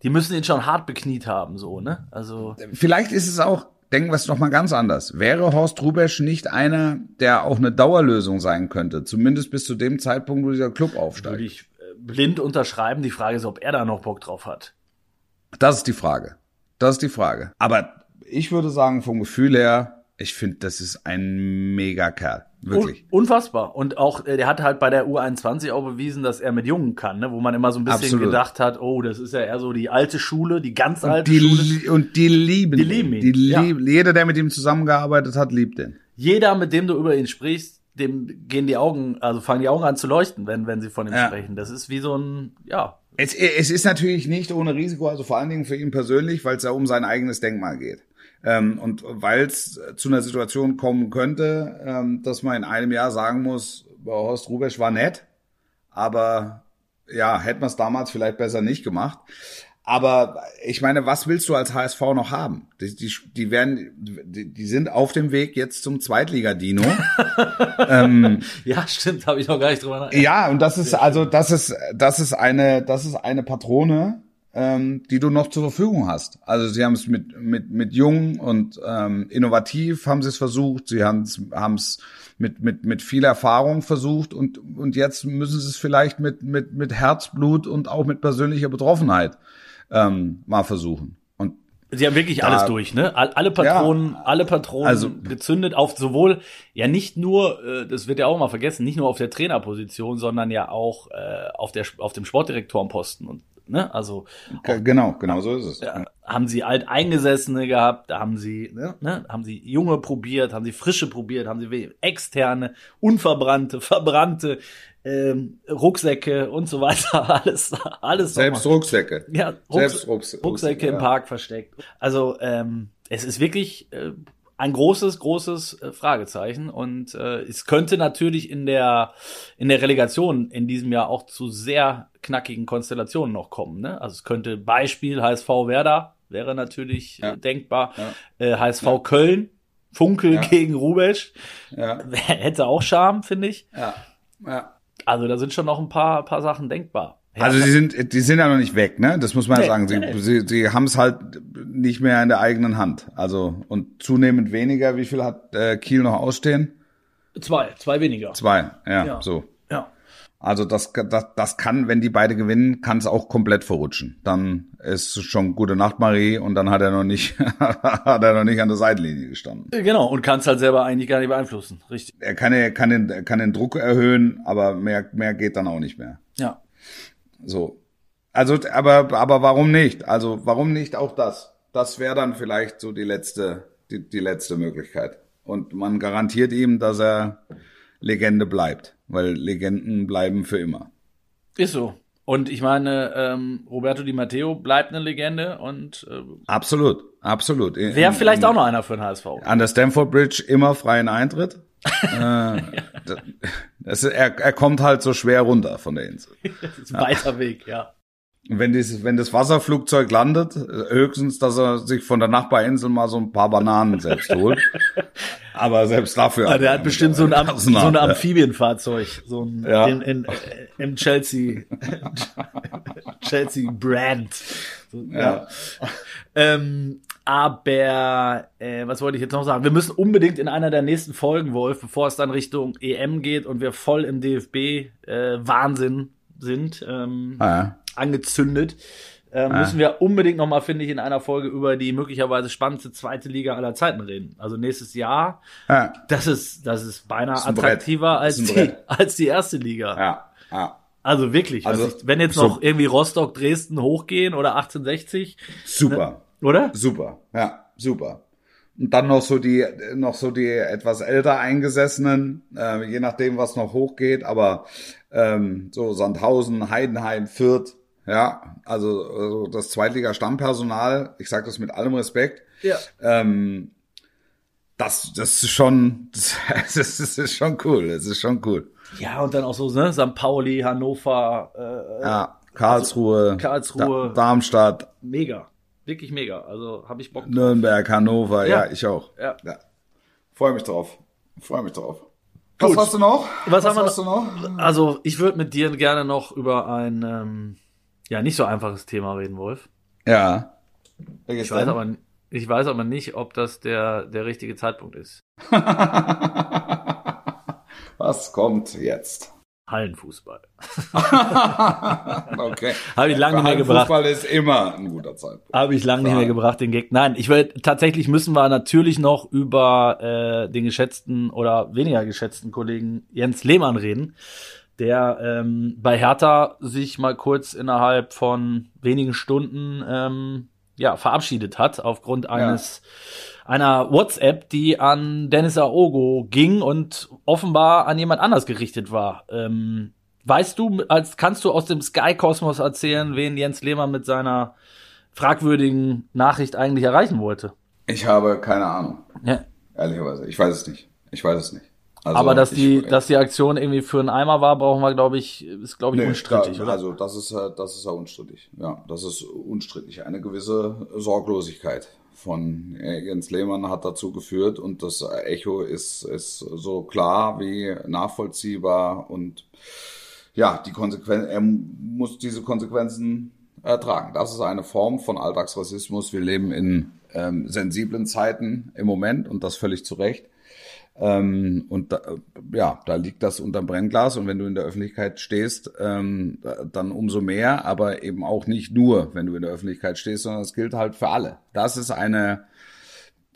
B: die müssen ihn schon hart bekniet haben, so, ne? Also
A: Vielleicht ist es auch, denken wir es noch mal ganz anders. Wäre Horst Rubesch nicht einer, der auch eine Dauerlösung sein könnte, zumindest bis zu dem Zeitpunkt, wo dieser Club
B: würde
A: aufsteigt?
B: ich äh, blind unterschreiben. Die Frage ist, ob er da noch Bock drauf hat.
A: Das ist die Frage. Das ist die Frage. Aber ich würde sagen, vom Gefühl her, ich finde, das ist ein mega Kerl. Wirklich.
B: Un unfassbar. Und auch, äh, der hat halt bei der U21 auch bewiesen, dass er mit Jungen kann, ne? wo man immer so ein bisschen
A: Absolut.
B: gedacht hat, oh, das ist ja eher so die alte Schule, die ganz alte
A: Die,
B: Schule.
A: und die lieben
B: Die lieben ihn,
A: Die
B: ja.
A: lieb, Jeder, der mit ihm zusammengearbeitet hat, liebt ihn.
B: Jeder, mit dem du über ihn sprichst, dem gehen die Augen, also fangen die Augen an zu leuchten, wenn, wenn sie von ihm
A: Ja.
B: sprechen. Das ist wie so ein, ja,
A: Es, es ist natürlich nicht ohne Risiko, also vor allen Dingen für ihn persönlich, weil es ja um sein eigenes Denkmal geht. Ähm, und weil es zu einer Situation kommen könnte, ähm, dass man in einem Jahr sagen muss, Horst Rubesch war nett, aber ja, hätte man es damals vielleicht besser nicht gemacht. Aber ich meine, was willst du als HSV noch haben? Die, die, die werden, die, die sind auf dem Weg jetzt zum Zweitliga-Dino.
B: ja, stimmt, habe ich noch gar nicht drüber nachgedacht.
A: Ja, und das ist also das ist das ist eine das ist eine Patrone, ähm, die du noch zur Verfügung hast. Also sie haben es mit mit mit jung und ähm, innovativ haben sie es versucht. Sie haben es haben es mit mit mit viel Erfahrung versucht und und jetzt müssen sie es vielleicht mit mit mit Herzblut und auch mit persönlicher Betroffenheit ähm, mal versuchen. Und
B: Sie haben wirklich
A: Da-
B: alles durch, ne? All- Alle Patronen, alle Patronen
A: Also-
B: gezündet auf sowohl ja nicht nur, äh, das wird ja auch mal vergessen, nicht nur auf der Trainerposition, sondern ja auch äh, auf der auf dem Sportdirektorenposten und ne? Also
A: genau genau so ist es.
B: ja, haben sie alteingesessene gehabt, da haben sie, ne, ne, haben sie junge probiert, haben sie frische probiert, haben sie externe, unverbrannte, verbrannte ähm, Rucksäcke und so weiter, alles, alles
A: Selbst. Rucksäcke.
B: ja,
A: Selbst
B: Rucks
A: Rucks
B: Rucksäcke im
A: ja.
B: Park versteckt. Also ähm, es ist wirklich äh, ein großes, großes äh, Fragezeichen und äh, es könnte natürlich in der in der Relegation in diesem Jahr auch zu sehr knackigen Konstellationen noch kommen. Ne? Also es könnte Beispiel HSV Werder wäre natürlich
A: Ja.
B: äh, denkbar.
A: Ja.
B: Äh, HSV Köln, Funkel
A: Ja.
B: gegen Rubesch,
A: Ja,
B: hätte auch Charme, finde ich.
A: ja, ja.
B: Also da sind schon noch ein paar, paar Sachen denkbar.
A: Also die sind, die sind ja noch nicht weg, ne? Das muss man
B: Nee,
A: ja sagen. Sie,
B: nee, nee.
A: sie, sie haben es halt nicht mehr in der eigenen Hand. Also und zunehmend weniger. Wie viel hat äh, Kiel noch ausstehen?
B: zwei, zwei weniger.
A: Zwei. Ja,
B: Ja.
A: so. Also das, das, das kann, wenn die beide gewinnen, kann es auch komplett verrutschen. Dann ist schon gute Nacht, Marie, und dann hat er noch nicht, hat er noch nicht an der Seitenlinie gestanden.
B: Genau, und kannst halt selber eigentlich gar nicht beeinflussen. Richtig.
A: Er kann, er kann den, er kann den Druck erhöhen, aber mehr, mehr geht dann auch nicht mehr.
B: Ja.
A: So. Also, aber, aber warum nicht? Also, warum nicht auch das? Das wäre dann vielleicht so die letzte, die, die letzte Möglichkeit. Und man garantiert ihm, dass er Legende bleibt. Weil Legenden bleiben für immer.
B: Ist so. Und ich meine, ähm, Roberto Di Matteo bleibt eine Legende und äh,
A: Absolut, absolut.
B: wäre vielleicht auch noch einer für den HSV.
A: An der Stamford Bridge immer freien Eintritt. äh, das, er, er kommt halt so schwer runter von der Insel.
B: Das ist ein weiter Weg, ja.
A: Wenn, dieses, wenn das Wasserflugzeug landet, höchstens, dass er sich von der Nachbarinsel mal so ein paar Bananen selbst holt. Aber selbst dafür.
B: Ah, der hat bestimmt so ein, Am so ein
A: ja.
B: Amphibienfahrzeug, so ein
A: Ja.
B: in, in, im Chelsea Chelsea Brand. So, ja. Ähm, aber äh, was wollte ich jetzt noch sagen? Wir müssen unbedingt in einer der nächsten Folgen, Wolf, bevor es dann Richtung EM geht und wir voll im DFB äh, Wahnsinn sind, ähm,
A: Ja.
B: Angezündet. Ähm, Müssen wir unbedingt nochmal, finde ich, in einer Folge über die möglicherweise spannendste zweite Liga aller Zeiten reden. Also nächstes Jahr
A: Ja.
B: das ist, das ist beinahe
A: ist
B: attraktiver als die, als die erste Liga.
A: Ja. Ja.
B: Also wirklich.
A: Also,
B: Also, ich, wenn jetzt
A: so-
B: noch irgendwie Rostock, Dresden hochgehen oder 1860,
A: Super.
B: oder?
A: Super. Ja, super. Und dann noch so die, noch so die etwas älter eingesessenen, äh, je nachdem, was noch hochgeht, aber ähm, so Sandhausen, Heidenheim, Fürth, ja, also, also das Zweitliga-Stammpersonal, ich sage das mit allem Respekt,
B: Ja.
A: ähm, das, das ist schon, das, das ist schon cool. Das ist schon cool.
B: Ja, und dann auch so, ne, St. Pauli, Hannover, äh,
A: Ja, Karlsruhe,
B: Also Karlsruhe.
A: Da Darmstadt,
B: mega. Wirklich mega. Also habe ich Bock drauf.
A: Nürnberg, Hannover, ja,
B: Ja.
A: ich auch.
B: Ja.
A: ja. Freue mich drauf. Freue mich drauf. Was
B: Gut.
A: hast du noch?
B: Was haben wir
A: hast du noch?
B: Also, ich würde mit dir gerne noch über ein, ähm, ja, nicht so einfaches Thema reden, Wolf.
A: Ja.
B: Ich weiß aber, ich weiß aber nicht, ob das der, der richtige Zeitpunkt ist.
A: Was kommt jetzt?
B: Hallenfußball.
A: Okay.
B: Habe ich lange nicht mehr gebracht.
A: Fußball ist immer ein guter Zeitpunkt.
B: Habe ich lange nicht mehr gebracht, den Gag. Nein, ich will, tatsächlich müssen wir natürlich noch über äh, den geschätzten oder weniger geschätzten Kollegen Jens Lehmann reden, der ähm, bei Hertha sich mal kurz innerhalb von wenigen Stunden ähm, ja, verabschiedet hat aufgrund eines einer WhatsApp, die an Dennis Aogo ging und offenbar an jemand anders gerichtet war. Ähm, weißt du, als kannst du aus dem Sky-Kosmos erzählen, wen Jens Lehmann mit seiner fragwürdigen Nachricht eigentlich erreichen wollte?
A: Ich habe keine Ahnung.
B: Ja.
A: Ehrlicherweise. Ich weiß es nicht. Ich weiß es nicht. Also,
B: Aber dass
A: ich-
B: die, dass die Aktion irgendwie für einen Eimer war, brauchen wir, glaube ich, ist, glaube ich,
A: Nee,
B: unstrittig,
A: da,
B: oder?
A: Also das ist ja, das ist ja unstrittig. Ja, das ist unstrittig. Eine gewisse Sorglosigkeit von äh, Jens Lehmann hat dazu geführt und das Echo ist, ist so klar wie nachvollziehbar und ja, die Konsequenzen, er muss diese Konsequenzen ertragen. Das ist eine Form von Alltagsrassismus. Wir leben in ähm, sensiblen Zeiten im Moment und das völlig zu Recht. Ähm, und da, äh, ja, da liegt das unterm Brennglas und wenn du in der Öffentlichkeit stehst, ähm, da- dann umso mehr, aber eben auch nicht nur, wenn du in der Öffentlichkeit stehst, sondern es gilt halt für alle. Das ist eine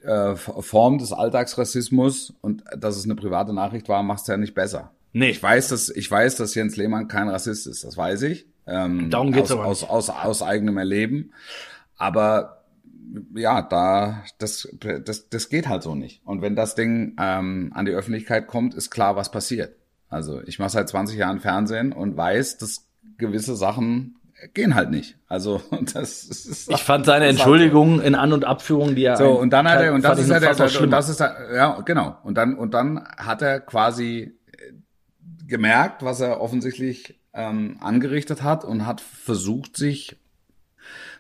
A: äh, Form des Alltagsrassismus und dass es eine private Nachricht war, macht es ja nicht besser.
B: Nee.
A: Ich weiß, dass ich weiß, dass Jens Lehmann kein Rassist ist, das weiß ich. Ähm,
B: Darum geht's
A: aus,
B: aber
A: aus, aus, aus eigenem Erleben. Aber ja, da das, das, das geht halt so nicht. Und wenn das Ding ähm, an die Öffentlichkeit kommt, ist klar, was passiert. Also ich mache seit 20 Jahren Fernsehen und weiß, dass gewisse Sachen gehen halt nicht. Also das ist
B: Ich fand seine
A: halt-
B: Entschuldigung in An- und Abführung, die er
A: so, und dann hat er, und das ist ja
B: noch
A: der, und das ist der, ja, genau. Und dann, und dann hat er quasi äh, gemerkt, was er offensichtlich ähm, angerichtet hat und hat versucht, sich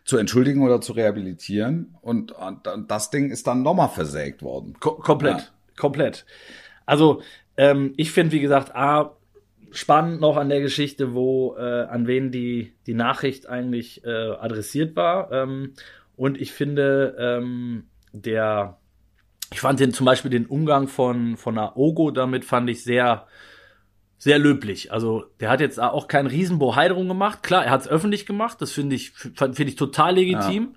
A: zu entschuldigen oder zu rehabilitieren. Und, und, und das Ding ist dann nochmal versägt worden.
B: Ko komplett,
A: Ja.
B: komplett. Also ähm, ich finde, wie gesagt, A, spannend noch an der Geschichte, wo äh, an wen die die Nachricht eigentlich äh, adressiert war. Ähm, und ich finde, ähm, der, ich fand den zum Beispiel den Umgang von von Aogo damit fand ich sehr sehr löblich. Also der hat jetzt auch keinen Riesenbohai drum gemacht. Klar, er hat es öffentlich gemacht. Das finde ich finde ich total legitim.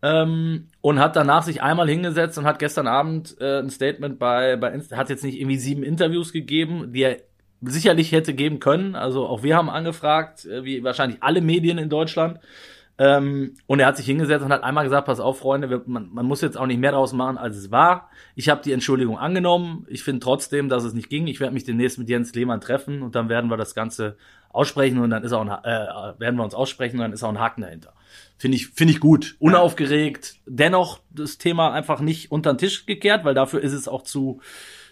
B: Ähm, und hat danach sich einmal hingesetzt und hat gestern Abend äh, ein Statement bei, bei Insta, hat jetzt nicht irgendwie sieben Interviews gegeben, die er sicherlich hätte geben können. Also auch wir haben angefragt, äh, wie wahrscheinlich alle Medien in Deutschland. Ähm, und er hat sich hingesetzt und hat einmal gesagt, pass auf, Freunde, wir, man, man muss jetzt auch nicht mehr draus machen, als es war. Ich habe die Entschuldigung angenommen. Ich finde trotzdem, dass es nicht ging. Ich werde mich demnächst mit Jens Lehmann treffen und dann werden wir das Ganze aussprechen und dann ist auch ein, äh, werden wir uns aussprechen und dann ist auch ein Haken dahinter. Finde ich, finde ich gut. Unaufgeregt. Dennoch das Thema einfach nicht unter den Tisch gekehrt, weil dafür ist es auch zu,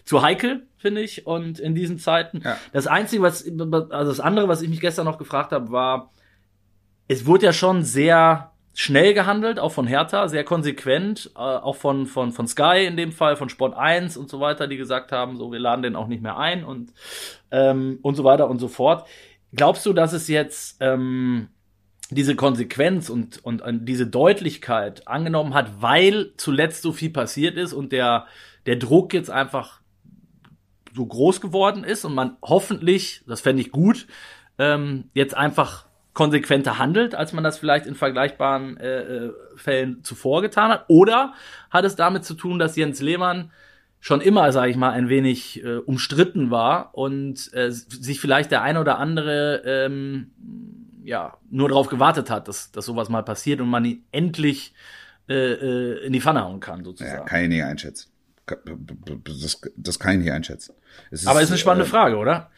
B: zu heikel, finde ich. Und in diesen Zeiten.
A: Ja.
B: Das Einzige, was, also das andere, was ich mich gestern noch gefragt habe, war, es wurde ja schon sehr schnell gehandelt, auch von Hertha, sehr konsequent, äh, auch von, von, von Sky in dem Fall, von Sport 1 und so weiter, die gesagt haben, so, wir laden den auch nicht mehr ein und, ähm, und so weiter und so fort. Glaubst du, dass es jetzt ähm, diese Konsequenz und, und, und diese Deutlichkeit angenommen hat, weil zuletzt so viel passiert ist und der, der Druck jetzt einfach so groß geworden ist und man hoffentlich, das fände ich gut, ähm, jetzt einfach konsequenter handelt, als man das vielleicht in vergleichbaren äh, äh, Fällen zuvor getan hat? Oder hat es damit zu tun, dass Jens Lehmann schon immer, sage ich mal, ein wenig äh, umstritten war und äh, sich vielleicht der eine oder andere ähm, ja nur darauf gewartet hat, dass, dass sowas mal passiert und man ihn endlich äh, äh, in die Pfanne hauen kann,
A: Ja,
B: sozusagen.
A: kann ich nicht einschätzen. Das, das kann ich nicht einschätzen. Es
B: Aber ist eine spannende
A: äh,
B: Frage, oder?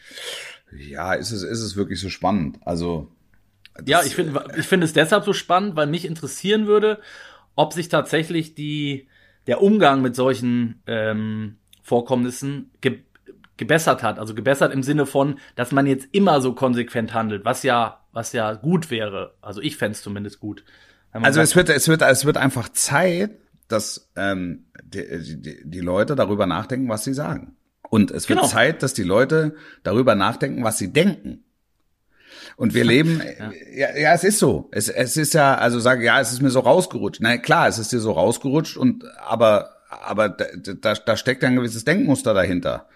A: Ja, ist es, ist es wirklich so spannend? Also.
B: Ja, ich finde ich finde es deshalb so spannend, weil mich interessieren würde, ob sich tatsächlich die der Umgang mit solchen ähm, Vorkommnissen ge gebessert hat. Also gebessert im Sinne von, dass man jetzt immer so konsequent handelt, was ja, was ja gut wäre. Also ich fände zumindest gut.
A: Also es wird, es wird, es wird einfach Zeit, dass ähm, die, die, die Leute darüber nachdenken, was sie sagen. Und es wird genau. Zeit, dass die Leute darüber nachdenken, was sie denken. Und wir leben, ja. ja, ja, es ist so. Es, es ist ja, also sage, ja, es ist mir so rausgerutscht. Na klar, es ist dir so rausgerutscht und aber aber da, da, da steckt ein gewisses Denkmuster dahinter.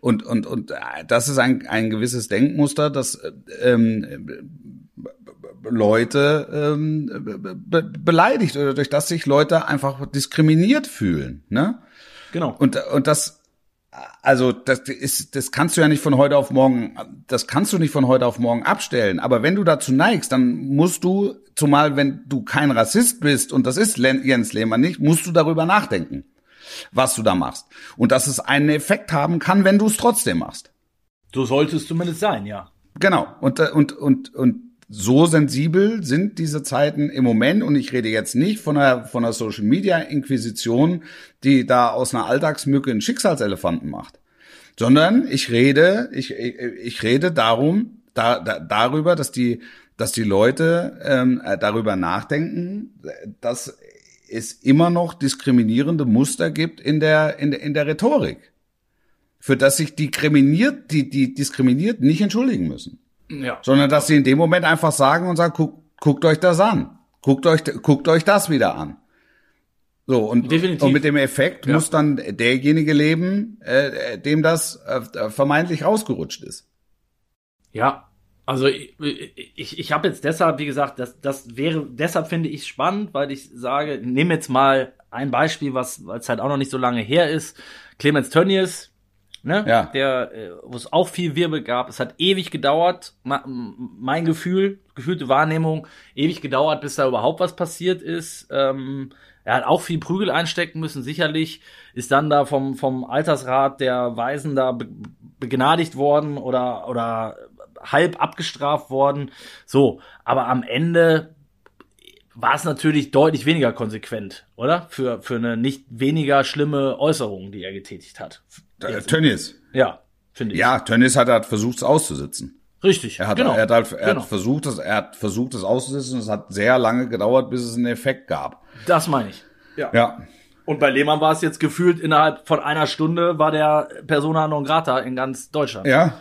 A: Und, und, und das ist ein, ein gewisses Denkmuster, das ähm, Leute ähm, be beleidigt oder durch das sich Leute einfach diskriminiert fühlen. Ne?
B: Genau.
A: Und, und das also das ist, das kannst du ja nicht von heute auf morgen, das kannst du nicht von heute auf morgen abstellen. Aber wenn du dazu neigst, dann musst du, zumal wenn du kein Rassist bist und das ist Jens Lehmann nicht, musst du darüber nachdenken, was du da machst und dass es einen Effekt haben kann, wenn du es trotzdem machst.
B: So sollte es zumindest sein, ja.
A: Genau und und und und so sensibel sind diese Zeiten im Moment und ich rede jetzt nicht von einer, von einer Social Media Inquisition, die da aus einer Alltagsmücke einen Schicksalselefanten macht, sondern ich rede, ich, ich, ich rede darum, da, da, darüber, dass die, dass die Leute ähm, darüber nachdenken, dass es immer noch diskriminierende Muster gibt in der, in der, in der Rhetorik, für das sich die kriminiert, die, die diskriminiert nicht entschuldigen müssen. Ja. Sondern dass sie in dem Moment einfach sagen und sagen, guck, guckt euch das an. Guckt euch, guckt euch das wieder an. So, und, Definitiv. und mit dem Effekt ja. muss dann derjenige leben, äh, dem das äh, vermeintlich rausgerutscht ist.
B: Ja, also ich, ich, ich habe jetzt deshalb, wie gesagt, das, das wäre, deshalb finde ich spannend, weil ich sage, nehme jetzt mal ein Beispiel, was, was halt auch noch nicht so lange her ist. Clemens Tönnies, ne? Ja. Der, äh, wo es auch viel Wirbel gab. Es hat ewig gedauert, mein Gefühl, gefühlte Wahrnehmung, ewig gedauert, bis da überhaupt was passiert ist. Ähm, er hat auch viel Prügel einstecken müssen, sicherlich. Ist dann da vom, vom Altersrat der Weisen da be begnadigt worden oder, oder halb abgestraft worden. So, aber am Ende war es natürlich deutlich weniger konsequent, oder? Für, für eine nicht weniger schlimme Äußerung, die er getätigt hat.
A: Äh, Tönnies.
B: Ja, finde ich.
A: Ja, Tönnies hat halt versucht, es auszusitzen.
B: Richtig.
A: Er hat, genau. er hat, halt, er genau. hat versucht, es, er hat versucht, es auszusitzen. Es hat sehr lange gedauert, bis es einen Effekt gab.
B: Das meine ich.
A: Ja. ja.
B: Und bei Lehmann war es jetzt gefühlt innerhalb von einer Stunde war der Persona non grata in ganz Deutschland.
A: Ja.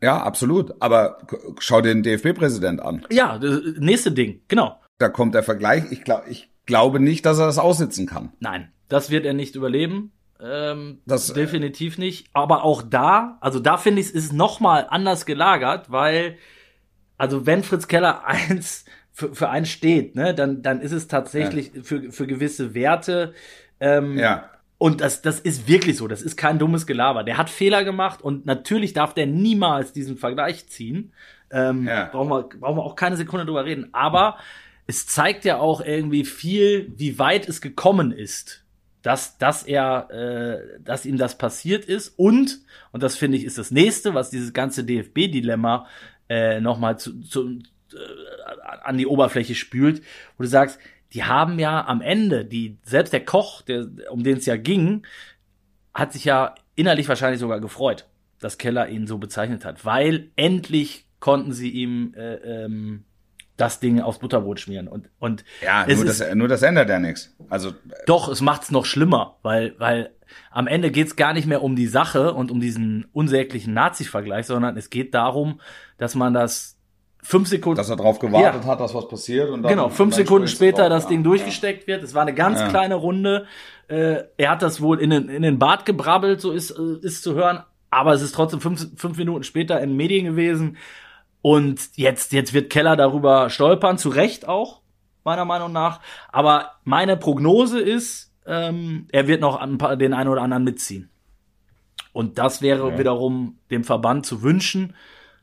A: Ja, absolut. Aber schau dir den DFB-Präsident an.
B: Ja, nächste Ding, genau.
A: Da kommt der Vergleich. Ich, glaub, ich glaube nicht, dass er das aussitzen kann.
B: Nein, das wird er nicht überleben. Ähm, das äh, definitiv nicht. Aber auch da, also da finde ich, ist es noch mal anders gelagert, weil, also wenn Fritz Keller eins für, für einen steht, ne, dann, dann ist es tatsächlich ja. für, für gewisse Werte. Ähm, ja. Und das, das ist wirklich so. Das ist kein dummes Gelaber. Der hat Fehler gemacht und natürlich darf der niemals diesen Vergleich ziehen. Ähm, ja. brauchen, wir, brauchen wir auch keine Sekunde drüber reden. Aber es zeigt ja auch irgendwie viel, wie weit es gekommen ist dass, dass er, äh, dass ihm das passiert ist und, und das finde ich ist das nächste, was dieses ganze DFB-Dilemma äh, nochmal zu, zu, äh, an die Oberfläche spült, wo du sagst, die haben ja am Ende, die, selbst der Koch, der, um den es ja ging, hat sich ja innerlich wahrscheinlich sogar gefreut, dass Keller ihn so bezeichnet hat, weil endlich konnten sie ihm äh, ähm, das Ding aufs Butterbrot schmieren. Und, und
A: ja, nur, ist, das, nur das ändert ja nichts. Also
B: doch, es macht's noch schlimmer, weil, weil am Ende geht's gar nicht mehr um die Sache und um diesen unsäglichen Nazi-Vergleich, sondern es geht darum, dass man das fünf Sekunden.
A: Dass er drauf gewartet ja. hat, dass was passiert. Und
B: dann, genau, fünf Sekunden später das Ding durchgesteckt wird. Es war eine ganz ja. kleine Runde. Äh, er hat das wohl in den, in den Bart gebrabbelt, so ist, äh, ist zu hören. Aber es ist trotzdem fünf, fünf Minuten später in den Medien gewesen. Und jetzt, jetzt wird Keller darüber stolpern, zu Recht auch, meiner Meinung nach. Aber meine Prognose ist, ähm, er wird noch ein paar, den einen oder anderen mitziehen. Und das wäre okay. wiederum dem Verband zu wünschen,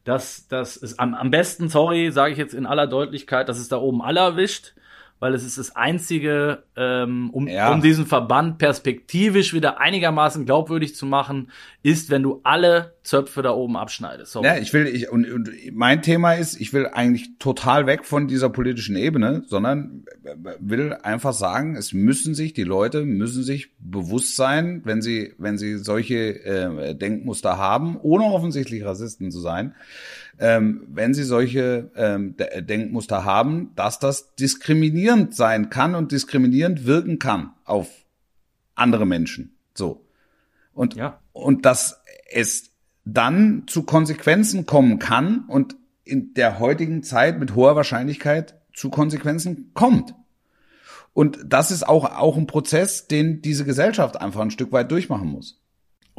B: dass das ist am, am besten, sorry, sage ich jetzt in aller Deutlichkeit, dass es da oben alle erwischt, weil es ist das einzige, ähm, um, ja. um diesen Verband perspektivisch wieder einigermaßen glaubwürdig zu machen, ist, wenn du alle Zöpfe da oben abschneide. Sorry.
A: Ja, ich will, ich, und, und mein Thema ist, ich will eigentlich total weg von dieser politischen Ebene, sondern will einfach sagen, es müssen sich, die Leute müssen sich bewusst sein, wenn sie, wenn sie solche äh, Denkmuster haben, ohne offensichtlich Rassisten zu sein, ähm, wenn sie solche ähm, Denkmuster haben, dass das diskriminierend sein kann und diskriminierend wirken kann auf andere Menschen. So. Und, ja. und dass es dann zu Konsequenzen kommen kann und in der heutigen Zeit mit hoher Wahrscheinlichkeit zu Konsequenzen kommt. Und das ist auch, auch ein Prozess, den diese Gesellschaft einfach ein Stück weit durchmachen muss.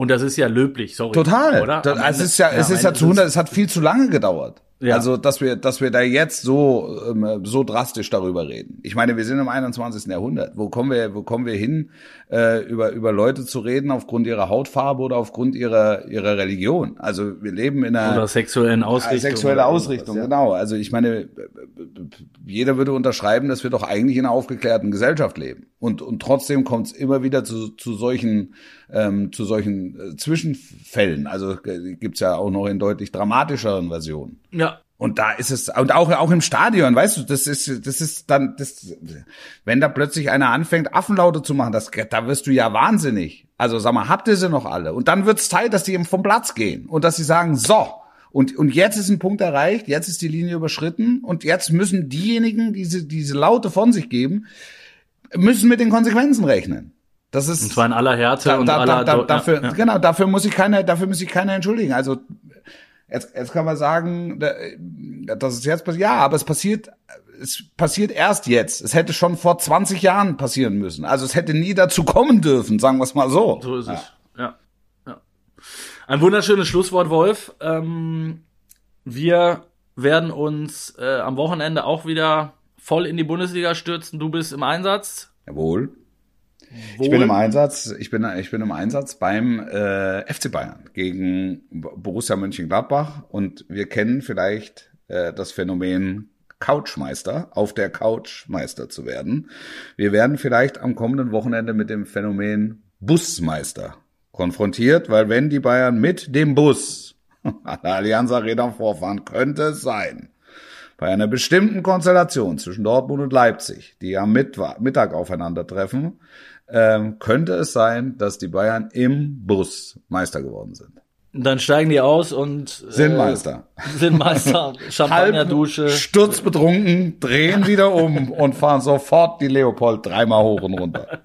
B: Und das ist ja löblich, sorry.
A: Total. Oder? Das, es ist ja, ja es ist ja zu 100, es hat viel zu lange gedauert. Ja. Also, dass wir, dass wir da jetzt so, ähm, so drastisch darüber reden. Ich meine, wir sind im 21. Jahrhundert. Wo kommen wir, wo kommen wir hin, äh, über, über Leute zu reden aufgrund ihrer Hautfarbe oder aufgrund ihrer, ihrer Religion? Also, wir leben in einer.
B: Oder sexuellen Ausrichtung.
A: Sexuelle Ausrichtung, ja. genau. Also, ich meine, jeder würde unterschreiben, dass wir doch eigentlich in einer aufgeklärten Gesellschaft leben. Und, und trotzdem kommt es immer wieder zu, zu solchen, ähm, zu solchen äh, Zwischenfällen. Also, äh, gibt's ja auch noch in deutlich dramatischeren Versionen.
B: Ja,
A: und da ist es, und auch, auch im Stadion, weißt du, das ist, das ist dann, das, wenn da plötzlich einer anfängt, Affenlaute zu machen, das, da wirst du ja wahnsinnig. Also sag mal, habt ihr sie noch alle? Und dann wird's Zeit, dass die eben vom Platz gehen und dass sie sagen, so, und, und jetzt ist ein Punkt erreicht, jetzt ist die Linie überschritten und jetzt müssen diejenigen, die diese, diese Laute von sich geben, müssen mit den Konsequenzen rechnen. Das ist,
B: und zwar in aller Härte
A: da,
B: und
A: da,
B: aller,
A: da, dafür, ja. genau, dafür muss ich keine, dafür muss ich keiner entschuldigen. Also Jetzt, jetzt kann man sagen, dass es jetzt passiert. Ja, aber es passiert, es passiert erst jetzt. Es hätte schon vor 20 Jahren passieren müssen. Also es hätte nie dazu kommen dürfen, sagen wir es mal so.
B: So ist ja. es. Ja. ja. Ein wunderschönes Schlusswort, Wolf. Ähm, wir werden uns äh, am Wochenende auch wieder voll in die Bundesliga stürzen. Du bist im Einsatz.
A: Jawohl. Wohl? Ich bin im Einsatz, ich bin, ich bin im Einsatz beim äh, FC Bayern gegen Borussia Mönchengladbach und wir kennen vielleicht äh, das Phänomen Couchmeister, auf der Couch Meister zu werden. Wir werden vielleicht am kommenden Wochenende mit dem Phänomen Busmeister konfrontiert, weil wenn die Bayern mit dem Bus an der Allianz Arena vorfahren, könnte es sein, bei einer bestimmten Konstellation zwischen Dortmund und Leipzig, die am Mittag aufeinandertreffen, ähm, könnte es sein, dass die Bayern im Bus Meister geworden sind.
B: Dann steigen die aus und
A: äh, sind Meister.
B: Sind Meister. Champagnerdusche.
A: Sturzbetrunken, drehen wieder um und fahren sofort die Leopold dreimal hoch und runter.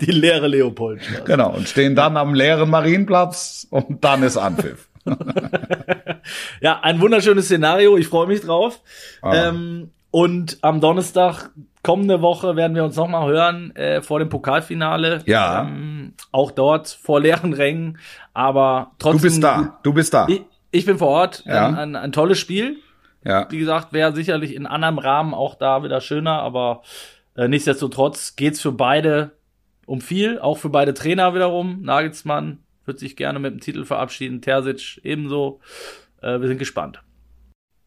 B: Die leere Leopold.
A: Genau. Und stehen dann am leeren Marienplatz und dann ist Anpfiff.
B: ja, ein wunderschönes Szenario. Ich freue mich drauf. Ah. Ähm, und am Donnerstag kommende Woche werden wir uns nochmal hören äh, vor dem Pokalfinale.
A: Ja.
B: Ähm, auch dort vor leeren Rängen. Aber trotzdem.
A: Du bist da. Du bist da.
B: Ich, ich bin vor Ort. Ja. Ein, ein, ein tolles Spiel.
A: Ja.
B: Wie gesagt, wäre sicherlich in anderem Rahmen auch da wieder schöner, aber äh, nichtsdestotrotz geht's für beide um viel, auch für beide Trainer wiederum. Nagelsmann wird sich gerne mit dem Titel verabschieden, Terzic ebenso. Äh, wir sind gespannt.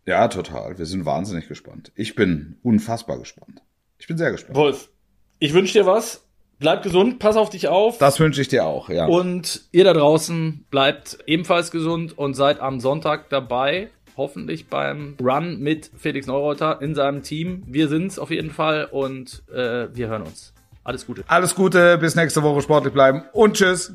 A: Ja, total. Wir sind wahnsinnig gespannt. Ich bin unfassbar gespannt. Ich bin sehr gespannt.
B: Wolf, ich wünsche dir was. Bleib gesund, pass auf dich auf.
A: Das wünsche ich dir auch, ja.
B: Und ihr da draußen bleibt ebenfalls gesund und seid am Sonntag dabei. Hoffentlich beim Run mit Felix Neureuter in seinem Team. Wir sind's auf jeden Fall und äh, wir hören uns. Alles Gute.
A: Alles Gute, bis nächste Woche sportlich bleiben und tschüss.